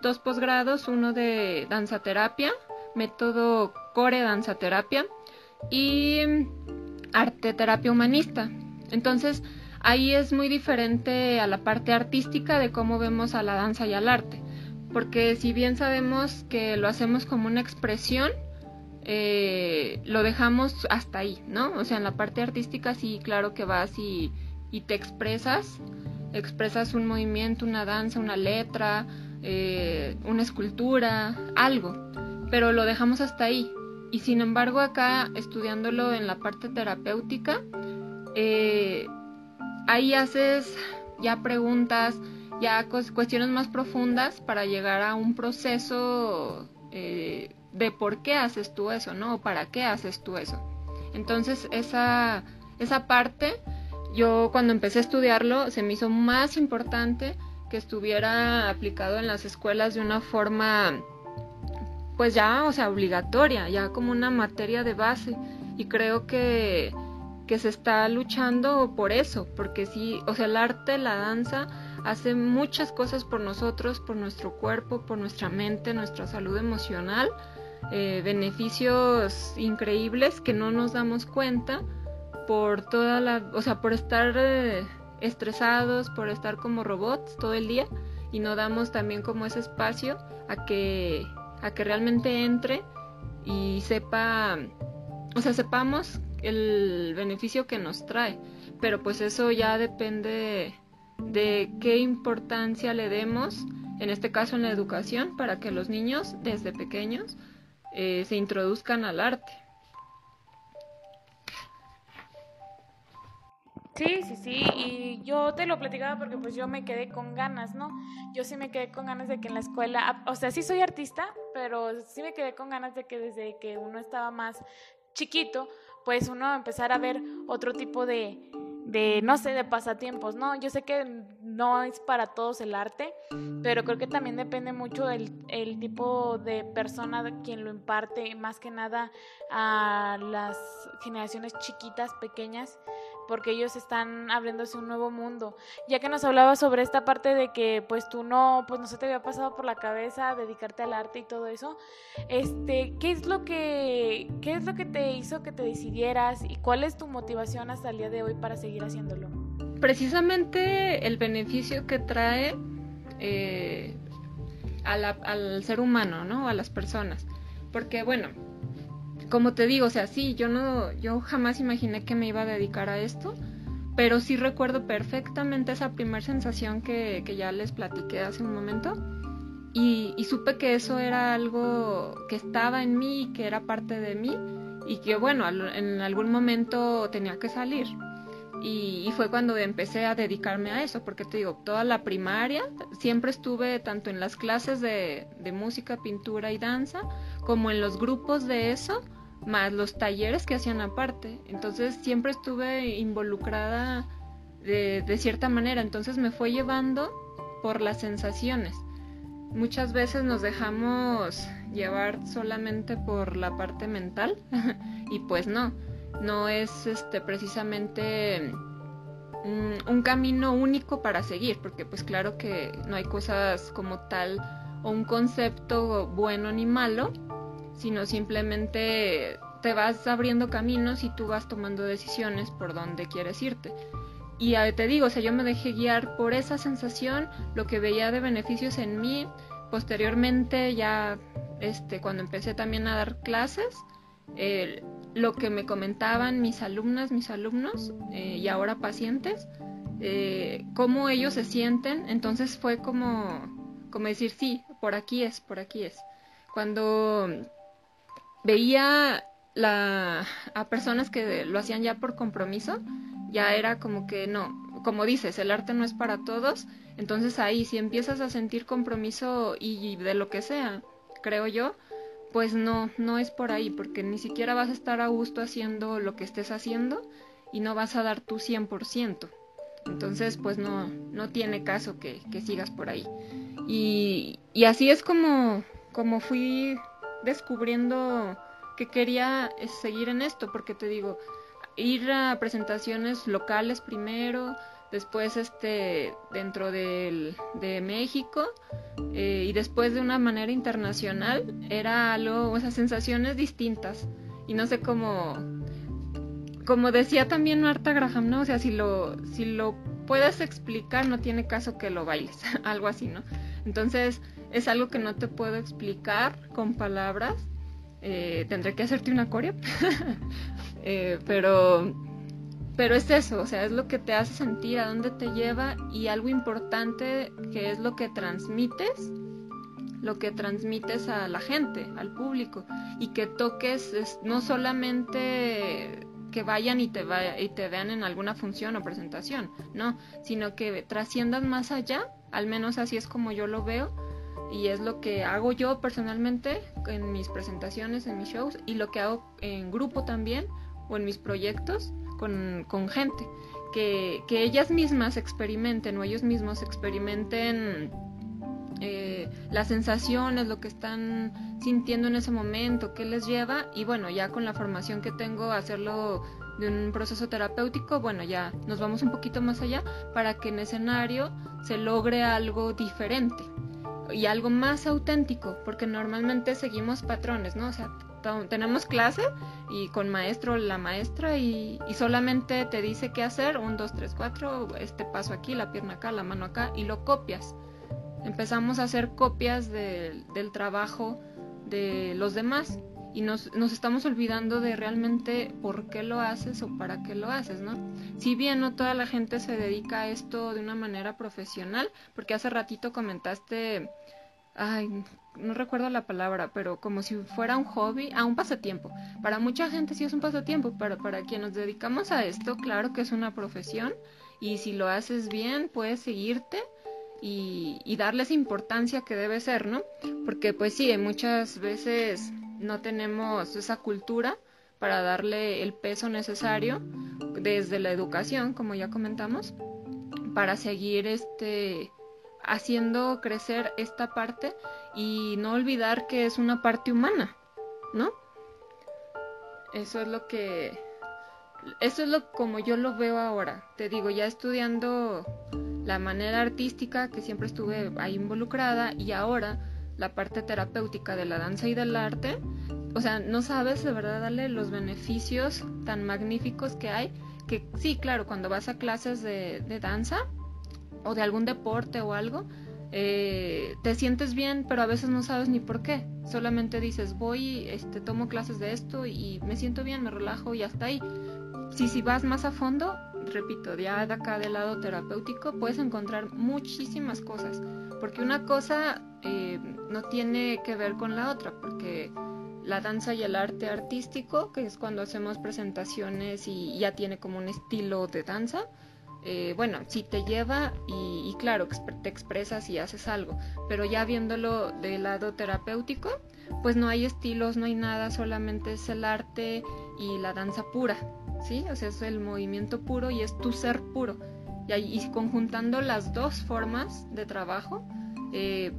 dos posgrados, uno de danza terapia, método core danza terapia y arte terapia humanista. Entonces, ahí es muy diferente a la parte artística de cómo vemos a la danza y al arte, porque si bien sabemos que lo hacemos como una expresión, eh, lo dejamos hasta ahí, ¿no? O sea, en la parte artística sí, claro que vas y, y te expresas, expresas un movimiento, una danza, una letra, eh, una escultura, algo, pero lo dejamos hasta ahí. Y sin embargo acá, estudiándolo en la parte terapéutica, eh, ahí haces ya preguntas, ya cuestiones más profundas para llegar a un proceso eh, de por qué haces tú eso, ¿no? O para qué haces tú eso. Entonces esa, esa parte, yo cuando empecé a estudiarlo, se me hizo más importante que estuviera aplicado en las escuelas de una forma, pues ya, o sea, obligatoria, ya como una materia de base. Y creo que, que se está luchando por eso, porque sí, o sea, el arte, la danza, hace muchas cosas por nosotros, por nuestro cuerpo, por nuestra mente, nuestra salud emocional eh, beneficios increíbles que no nos damos cuenta por toda la, o sea, por estar eh, estresados, por estar como robots todo el día y no damos también como ese espacio a que a que realmente entre y sepa, o sea, sepamos el beneficio que nos trae, pero pues eso ya depende de qué importancia le demos, en este caso en la educación, para que los niños desde pequeños eh, se introduzcan al arte. Sí, sí, sí, y yo te lo platicaba porque pues yo me quedé con ganas, ¿no? Yo sí me quedé con ganas de que en la escuela, o sea, sí soy artista, pero sí me quedé con ganas de que desde que uno estaba más chiquito, pues uno empezara a ver otro tipo de, de, no sé, de pasatiempos, ¿no? Yo sé que no es para todos el arte, pero creo que también depende mucho del el tipo de persona quien lo imparte, más que nada a las generaciones chiquitas, pequeñas, porque ellos están abriéndose un nuevo mundo. Ya que nos hablaba sobre esta parte de que pues tú no, pues no se te había pasado por la cabeza dedicarte al arte y todo eso, este, ¿qué es lo que, qué es lo que te hizo que te decidieras y cuál es tu motivación hasta el día de hoy para seguir haciéndolo? Precisamente el beneficio que trae eh, al ser humano, ¿no? A las personas. Porque bueno, como te digo, o sea, sí, yo no, yo jamás imaginé que me iba a dedicar a esto, pero sí recuerdo perfectamente esa primera sensación que, que, ya les platiqué hace un momento. Y, y, supe que eso era algo que estaba en mí, que era parte de mí, y que bueno, en algún momento tenía que salir. Y, y, fue cuando empecé a dedicarme a eso, porque te digo, toda la primaria siempre estuve tanto en las clases de, de música, pintura y danza, como en los grupos de eso, más los talleres que hacían aparte. Entonces siempre estuve involucrada de, de, cierta manera, entonces me fue llevando por las sensaciones. Muchas veces nos dejamos llevar solamente por la parte mental y pues no, no es este precisamente un, un camino único para seguir, porque pues claro que no hay cosas como tal o un concepto bueno ni malo, sino simplemente te vas abriendo caminos y tú vas tomando decisiones por dónde quieres irte. Y te digo, o sea, yo me dejé guiar por esa sensación, lo que veía de beneficios en mí. Posteriormente, ya este, cuando empecé también a dar clases, lo que me comentaban mis alumnas, mis alumnos eh, y ahora pacientes, eh, cómo ellos se sienten, entonces fue como, como decir, sí, por aquí es, por aquí es. Cuando veía a personas que lo hacían ya por compromiso, ya era como que no, como dices, el arte no es para todos, entonces ahí si empiezas a sentir compromiso y, de lo que sea, creo yo, pues no, no es por ahí, porque ni siquiera vas a estar a gusto haciendo lo que estés haciendo y no vas a dar tu 100%. Entonces, pues no, no tiene caso que, que sigas por ahí. Y, y así es como, como fui descubriendo que quería seguir en esto, porque te digo, ir a presentaciones locales primero, después este dentro de México eh, y después de una manera internacional era algo, esas sensaciones distintas y no sé cómo como decía también Marta Graham, ¿no? O sea, si lo si lo puedes explicar no tiene caso que lo bailes, algo así, ¿no? Entonces es algo que no te puedo explicar con palabras. Eh, tendré que hacerte una coreo, eh, pero pero es eso, o sea, es lo que te hace sentir, a dónde te lleva y algo importante que es lo que transmites, lo que transmites a la gente, al público y que toques no solamente que vayan y te, y te vean en alguna función o presentación, no, sino que trasciendan más allá, al menos así es como yo lo veo y es lo que hago yo personalmente en mis presentaciones, en mis shows y lo que hago en grupo también o en mis proyectos con, con gente, que, que, ellas mismas experimenten o ellos mismos experimenten eh, las sensaciones, lo que están sintiendo en ese momento, qué les lleva y bueno, ya con la formación que tengo, hacerlo de un proceso terapéutico, bueno, ya nos vamos un poquito más allá para que en escenario se logre algo diferente y algo más auténtico, porque normalmente seguimos patrones, ¿no? O sea, tenemos clase y con maestro la maestra y, solamente te dice qué hacer, un, dos, tres, cuatro, este paso aquí, la pierna acá, la mano acá y lo copias. Empezamos a hacer copias del trabajo de los demás y nos, nos, estamos olvidando de realmente por qué lo haces o para qué lo haces, ¿no? Si bien no toda la gente se dedica a esto de una manera profesional, porque hace ratito comentaste, ay, no recuerdo la palabra, pero como si fuera un hobby, a un pasatiempo. Para mucha gente sí es un pasatiempo, pero para quien nos dedicamos a esto, claro que es una profesión y si lo haces bien, puedes seguirte y, y darles importancia que debe ser, ¿no? Porque pues sí, muchas veces no tenemos esa cultura para darle el peso necesario desde la educación, como ya comentamos, para seguir este haciendo crecer esta parte y no olvidar que es una parte humana, ¿no? Eso es lo que eso es lo como yo lo veo ahora. Te digo, ya estudiando la manera artística que siempre estuve ahí involucrada y ahora la parte terapéutica de la danza y del arte, o sea, no sabes de verdad darle los beneficios tan magníficos que hay, que sí, claro, cuando vas a clases de, danza, o de algún deporte o algo, eh, te sientes bien, pero a veces no sabes ni por qué. Solamente dices, voy, este, tomo clases de esto y me siento bien, me relajo y hasta ahí. Si, si vas más a fondo, repito, ya de acá del lado terapéutico, puedes encontrar muchísimas cosas. Porque una cosa eh, no tiene que ver con la otra, porque la danza y el arte artístico, que es cuando hacemos presentaciones y ya tiene como un estilo de danza, eh, bueno, sí te lleva y, claro, te expresas y haces algo, pero ya viéndolo del lado terapéutico, pues no hay estilos, no hay nada, solamente es el arte y la danza pura, ¿sí? O sea, es el movimiento puro y es tu ser puro. Y, conjuntando las dos formas de trabajo, eh,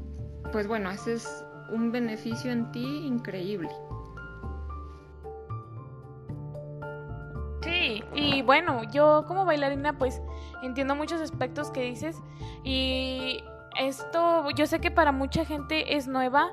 pues bueno, haces un beneficio en ti increíble. y bueno, yo como bailarina pues entiendo muchos aspectos que dices y esto yo sé que para mucha gente es nueva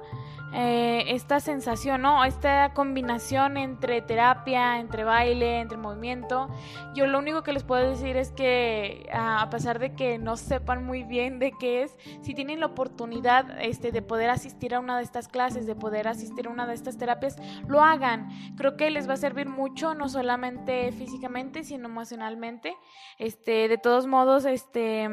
eh, esta sensación, ¿no? Esta combinación entre terapia, entre baile, entre movimiento. Yo lo único que les puedo decir es que a pesar de que no sepan muy bien de qué es, si tienen la oportunidad este, de poder asistir a una de estas clases, de poder asistir a una de estas terapias, lo hagan. Creo que les va a servir mucho, no solamente físicamente, sino emocionalmente. Este, de todos modos, este,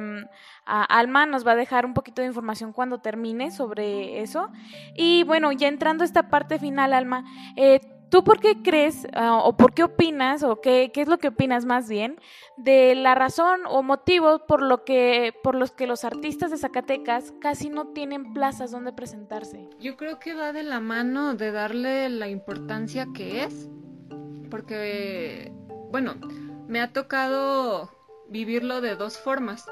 Alma nos va a dejar un poquito de información cuando termine sobre eso. Y bueno, ya entrando a esta parte final, Alma, eh, ¿tú por qué crees ah, o por qué opinas o qué, qué, es lo que opinas más bien de la razón o motivos por, lo que, por los que los artistas de Zacatecas casi no tienen plazas donde presentarse? Yo creo que va de la mano de darle la importancia que es, porque, bueno, me ha tocado vivirlo de dos formas,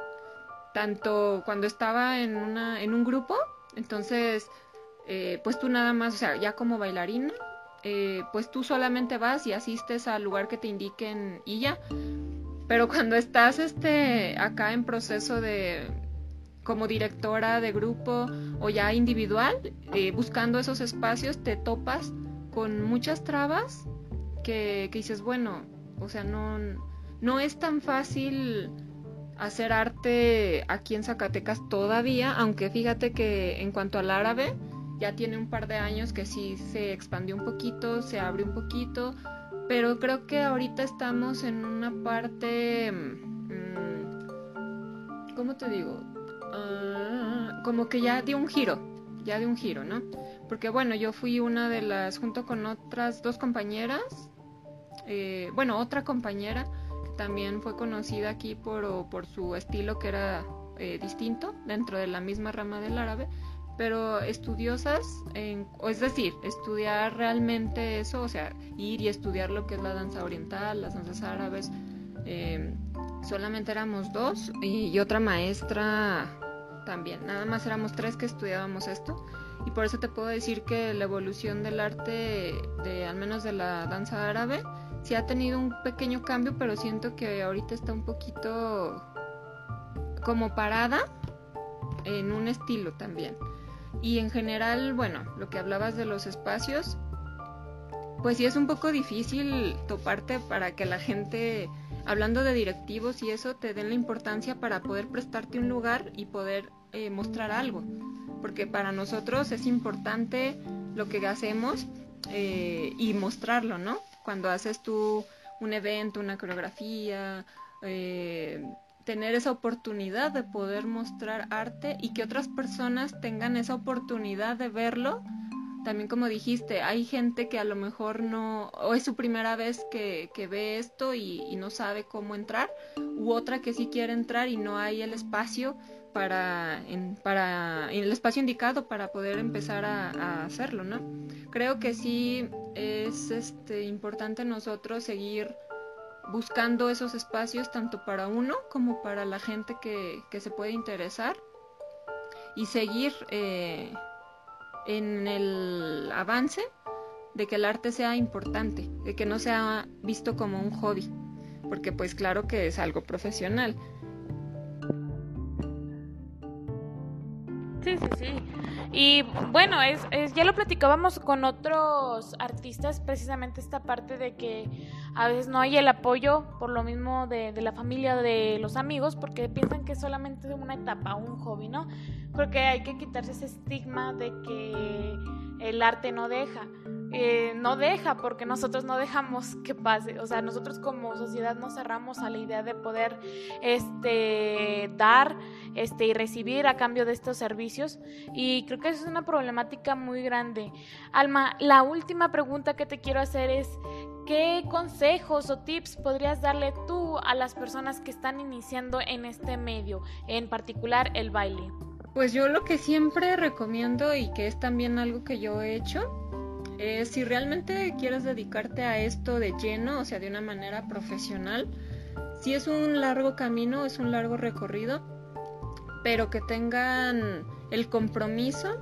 tanto cuando estaba en, una, en un grupo, entonces eh, pues tú nada más, o sea, ya como bailarina, eh, pues tú solamente vas y asistes al lugar que te indiquen y ya. Pero cuando estás este, acá en proceso de como directora de grupo o ya individual, eh, buscando esos espacios, te topas con muchas trabas que, que dices, bueno, o sea, no, no es tan fácil hacer arte aquí en Zacatecas todavía, aunque fíjate que en cuanto al árabe, ya tiene un par de años que sí se expandió un poquito, se abre un poquito, pero creo que ahorita estamos en una parte, mm, ¿cómo te digo? Ah, como que ya dio un giro, ya dio un giro, ¿no? Porque bueno, yo fui una de las, junto con otras dos compañeras, eh, bueno, otra compañera, también fue conocida aquí por, por su estilo que era eh, distinto dentro de la misma rama del árabe, pero estudiosas, es decir, estudiar realmente eso, o sea, ir y estudiar lo que es la danza oriental, las danzas árabes, eh, solamente éramos dos y, otra maestra también, nada más éramos tres que estudiábamos esto. Y por eso te puedo decir que la evolución del arte, de al menos de la danza árabe, sí ha tenido un pequeño cambio, pero siento que ahorita está un poquito como parada en un estilo también. Y en general, bueno, lo que hablabas de los espacios, pues sí es un poco difícil toparte para que la gente, hablando de directivos y eso, te den la importancia para poder prestarte un lugar y poder eh, mostrar algo. Porque para nosotros es importante lo que hacemos eh, y mostrarlo, ¿no? Cuando haces tú un evento, una coreografía, eh, tener esa oportunidad de poder mostrar arte y que otras personas tengan esa oportunidad de verlo. También como dijiste, hay gente que a lo mejor no, o es su primera vez que, que ve esto y, no sabe cómo entrar, u otra que sí quiere entrar y no hay el espacio para, en, para el espacio indicado para poder empezar a, a, hacerlo, ¿no? Creo que sí es este, importante nosotros seguir buscando esos espacios tanto para uno como para la gente que, se puede interesar y seguir eh, en el avance de que el arte sea importante, de que no sea visto como un hobby, porque pues claro que es algo profesional. Sí, sí, sí. Y bueno, es, ya lo platicábamos con otros artistas, precisamente esta parte de que a veces no hay el apoyo por lo mismo de, de la familia, de los amigos, porque piensan que es solamente una etapa, un hobby, ¿no? Creo que hay que quitarse ese estigma de que el arte no deja. Eh, no deja porque nosotros no dejamos que pase. O sea, nosotros como sociedad nos cerramos a la idea de poder este, dar este, y recibir a cambio de estos servicios. Y creo que eso es una problemática muy grande. Alma, la última pregunta que te quiero hacer es, ¿qué consejos o tips podrías darle tú a las personas que están iniciando en este medio, en particular el baile? Pues yo lo que siempre recomiendo y que es también algo que yo he hecho es si realmente quieres dedicarte a esto de lleno, o sea, de una manera profesional, si es un largo camino, es un largo recorrido, pero que tengan el compromiso,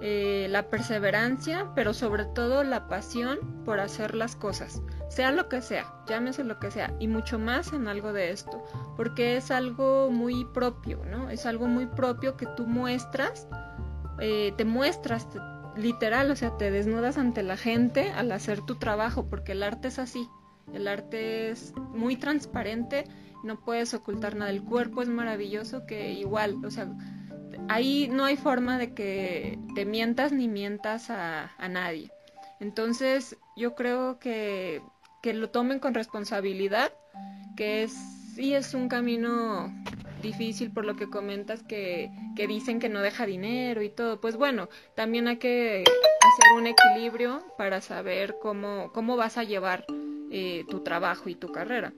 eh, la perseverancia, pero sobre todo la pasión por hacer las cosas, sea lo que sea, llámese lo que sea, y mucho más en algo de esto, porque es algo muy propio, ¿no? Es algo muy propio que tú muestras, eh, te muestras, literal, o sea, te desnudas ante la gente al hacer tu trabajo, porque el arte es así, el arte es muy transparente, no puedes ocultar nada, el cuerpo es maravilloso que igual, o sea, ahí no hay forma de que te mientas ni mientas a, nadie. Entonces yo creo que, que, lo tomen con responsabilidad, que es, sí es un camino difícil por lo que comentas que, que dicen que no deja dinero y todo. Pues bueno, también hay que hacer un equilibrio para saber cómo, cómo vas a llevar eh, tu trabajo y tu carrera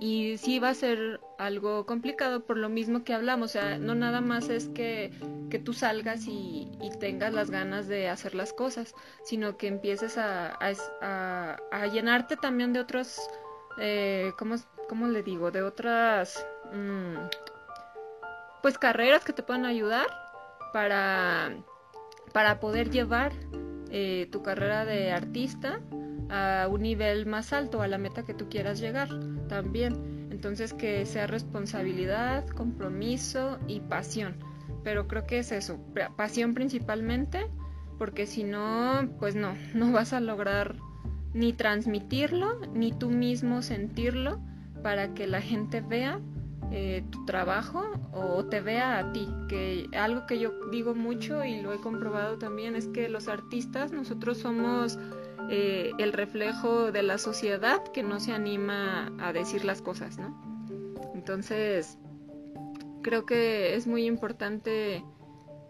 y sí va a ser algo complicado por lo mismo que hablamos, o sea, no nada más es que, que tú salgas y, tengas las ganas de hacer las cosas, sino que empieces a, a, llenarte también de otros, eh, ¿cómo, le digo? De otras, mm, pues carreras que te puedan ayudar para, para poder llevar eh, tu carrera de artista a un nivel más alto, a la meta que tú quieras llegar también. Entonces que sea responsabilidad, compromiso y pasión. Pero creo que es eso, pasión principalmente, porque si no, pues no, no vas a lograr ni transmitirlo, ni tú mismo sentirlo para que la gente vea eh, tu trabajo o te vea a ti. Que algo que yo digo mucho y lo he comprobado también es que los artistas, nosotros somos eh, el reflejo de la sociedad que no se anima a decir las cosas, ¿no? Entonces, creo que es muy importante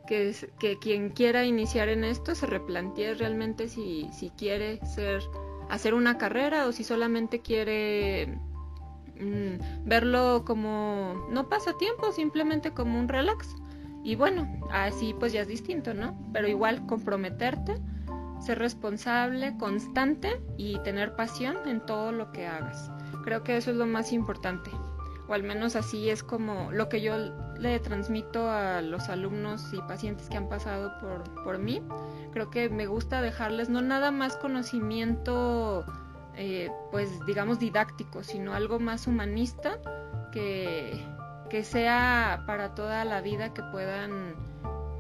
que, que quien quiera iniciar en esto se replantee realmente si, si quiere ser hacer una carrera o si solamente quiere mm, verlo como no pasatiempo, simplemente como un relax. Y bueno, así pues ya es distinto, ¿no? Pero igual comprometerte, ser responsable, constante y tener pasión en todo lo que hagas. Creo que eso es lo más importante. O al menos así es como lo que yo le transmito a los alumnos y pacientes que han pasado por, por mí. Creo que me gusta dejarles no nada más conocimiento, eh, pues digamos didáctico, sino algo más humanista que, que sea para toda la vida que puedan,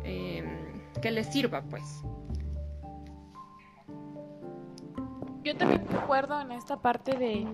em, que les sirva pues. Yo también recuerdo en esta parte de,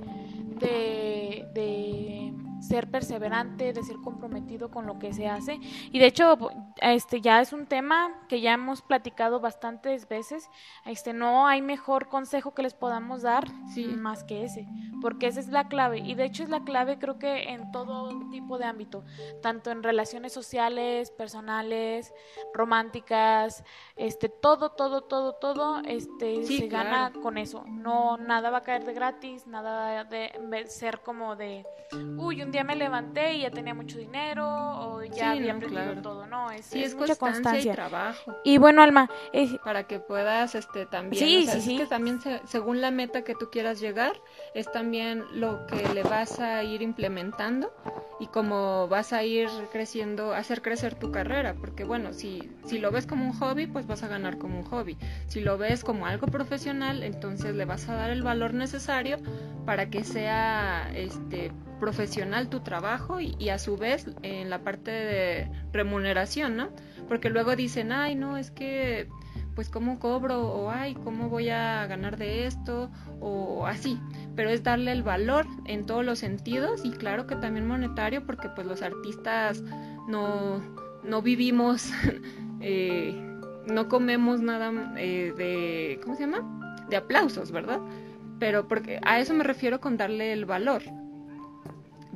de ser perseverante, de ser comprometido con lo que se hace. Y de hecho, este ya es un tema que ya hemos platicado bastantes veces. Este no hay mejor consejo que les podamos dar más que ese, porque esa es la clave y de hecho es la clave creo que en todo tipo de ámbito, tanto en relaciones sociales, personales, románticas, este todo todo todo todo este se gana con eso. No nada va a caer de gratis, nada de ser como de uy, un día me levanté y ya tenía mucho dinero o ya había aprendido todo, no, es, es, mucha constancia y trabajo. Y bueno, Alma, para que puedas este también, sí, sí, sí. que también según la meta que tú quieras llegar, es también lo que le vas a ir implementando y cómo vas a ir creciendo, hacer crecer tu carrera, porque bueno, si si lo ves como un hobby, pues vas a ganar como un hobby. Si lo ves como algo profesional, entonces le vas a dar el valor necesario para que sea este profesional tu trabajo y, a su vez en la parte de remuneración, ¿no? Porque luego dicen, ay, no, es que, pues, ¿cómo cobro? O, ay, ¿cómo voy a ganar de esto? O así. Pero es darle el valor en todos los sentidos y claro que también monetario porque pues los artistas no, no vivimos, eh, no comemos nada eh, de, ¿cómo se llama? De aplausos, ¿verdad? Pero porque a eso me refiero con darle el valor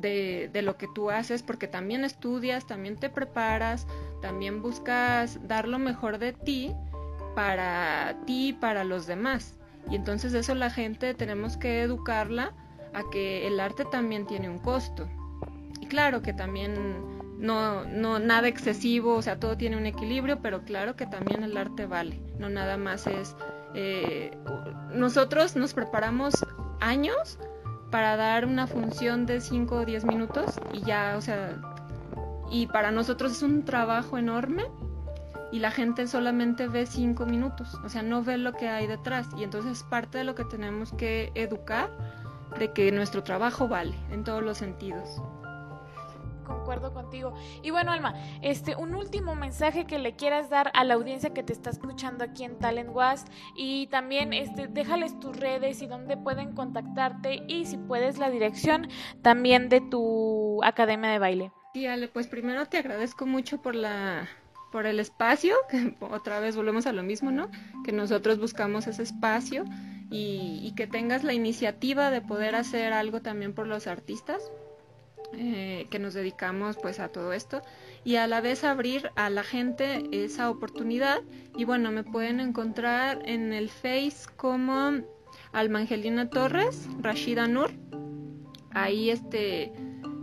de, lo que tú haces, porque también estudias, también te preparas, también buscas dar lo mejor de ti para ti y para los demás. Y entonces eso la gente tenemos que educarla a que el arte también tiene un costo. Y claro que también no, no nada excesivo, o sea, todo tiene un equilibrio, pero claro que también el arte vale. No nada más es... Eh, nosotros nos preparamos años para dar una función de 5 o 10 minutos y ya, o sea, y para nosotros es un trabajo enorme y la gente solamente ve 5 minutos, o sea, no ve lo que hay detrás. Y entonces parte de lo que tenemos que educar de que nuestro trabajo vale en todos los sentidos concuerdo contigo. Y bueno, Alma, este, un último mensaje que le quieras dar a la audiencia que te está escuchando aquí en Talent Was y también este, déjales tus redes y dónde pueden contactarte y si puedes la dirección también de tu academia de baile. Sí, Ale, pues primero te agradezco mucho por la por el espacio, que otra vez volvemos a lo mismo, ¿no? Que nosotros buscamos ese espacio y, y que tengas la iniciativa de poder hacer algo también por los artistas, eh, que nos dedicamos pues a todo esto. Y a la vez abrir a la gente esa oportunidad. Y bueno me pueden encontrar en el face como Almangelina Torres Rashida Nur. Ahí este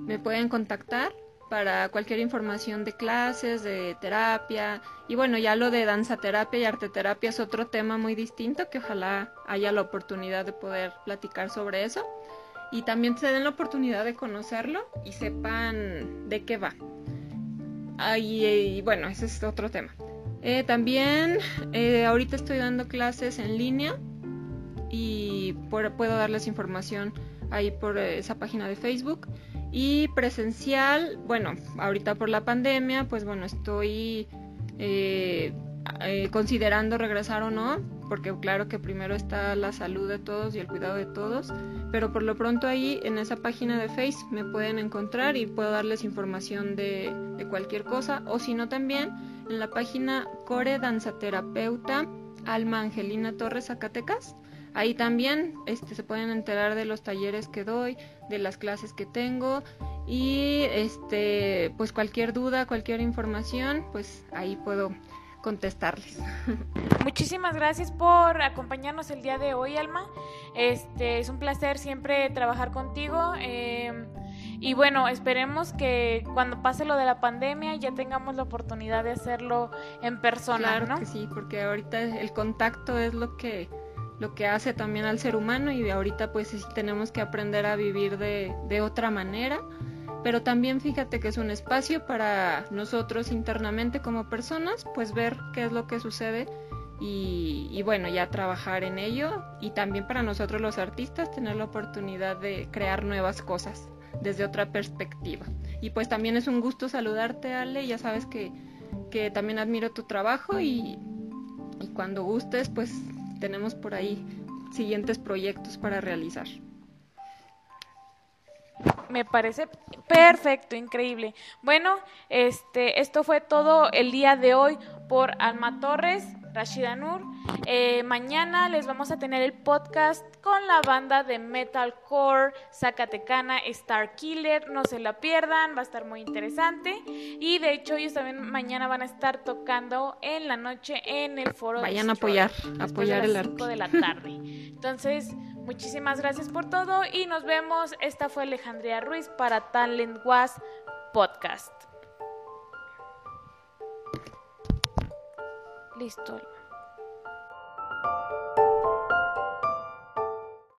me pueden contactar para cualquier información de clases, de terapia. Y bueno, ya lo de danza terapia y arte terapia es otro tema muy distinto que ojalá haya la oportunidad de poder platicar sobre eso y también se den la oportunidad de conocerlo y sepan de qué va. y, bueno, ese es otro tema. Eh, también eh, ahorita estoy dando clases en línea y puedo darles información ahí por esa página de Facebook. Y presencial, bueno, ahorita por la pandemia, pues bueno, estoy eh, considerando regresar o no, porque claro que primero está la salud de todos y el cuidado de todos, pero por lo pronto ahí en esa página de Face me pueden encontrar y puedo darles información de, de cualquier cosa, o si no también en la página Core Danzaterapeuta Alma Angelina Torres Zacatecas. Ahí también este, se pueden enterar de los talleres que doy, de las clases que tengo y este, pues cualquier duda, cualquier información, pues ahí puedo contestarles. Muchísimas gracias por acompañarnos el día de hoy, Alma. Este es un placer siempre trabajar contigo. Eh, y bueno, esperemos que cuando pase lo de la pandemia ya tengamos la oportunidad de hacerlo en persona, claro Que sí, porque ahorita el contacto es lo que lo que hace también al ser humano y ahorita pues sí tenemos que aprender a vivir de, de otra manera pero también fíjate que es un espacio para nosotros internamente como personas, pues ver qué es lo que sucede y, bueno, ya trabajar en ello y también para nosotros los artistas tener la oportunidad de crear nuevas cosas desde otra perspectiva. Y pues también es un gusto saludarte, Ale, ya sabes que, que también admiro tu trabajo y, y cuando gustes, pues tenemos por ahí siguientes proyectos para realizar. Me parece perfecto, increíble. Bueno, este, esto fue todo el día de hoy por Alma Torres. Rashida Nur. Eh, mañana les vamos a tener el podcast con la banda de metalcore Zacatecana Star Killer. No se la pierdan, va a estar muy interesante. Y de hecho, ellos también mañana van a estar tocando en la noche en el foro. Vayan a apoyar, apoyar el arte. de la tarde. Entonces, Muchísimas gracias por todo y nos vemos. Esta fue Alejandría Ruiz para Talent Was Podcast. Listo.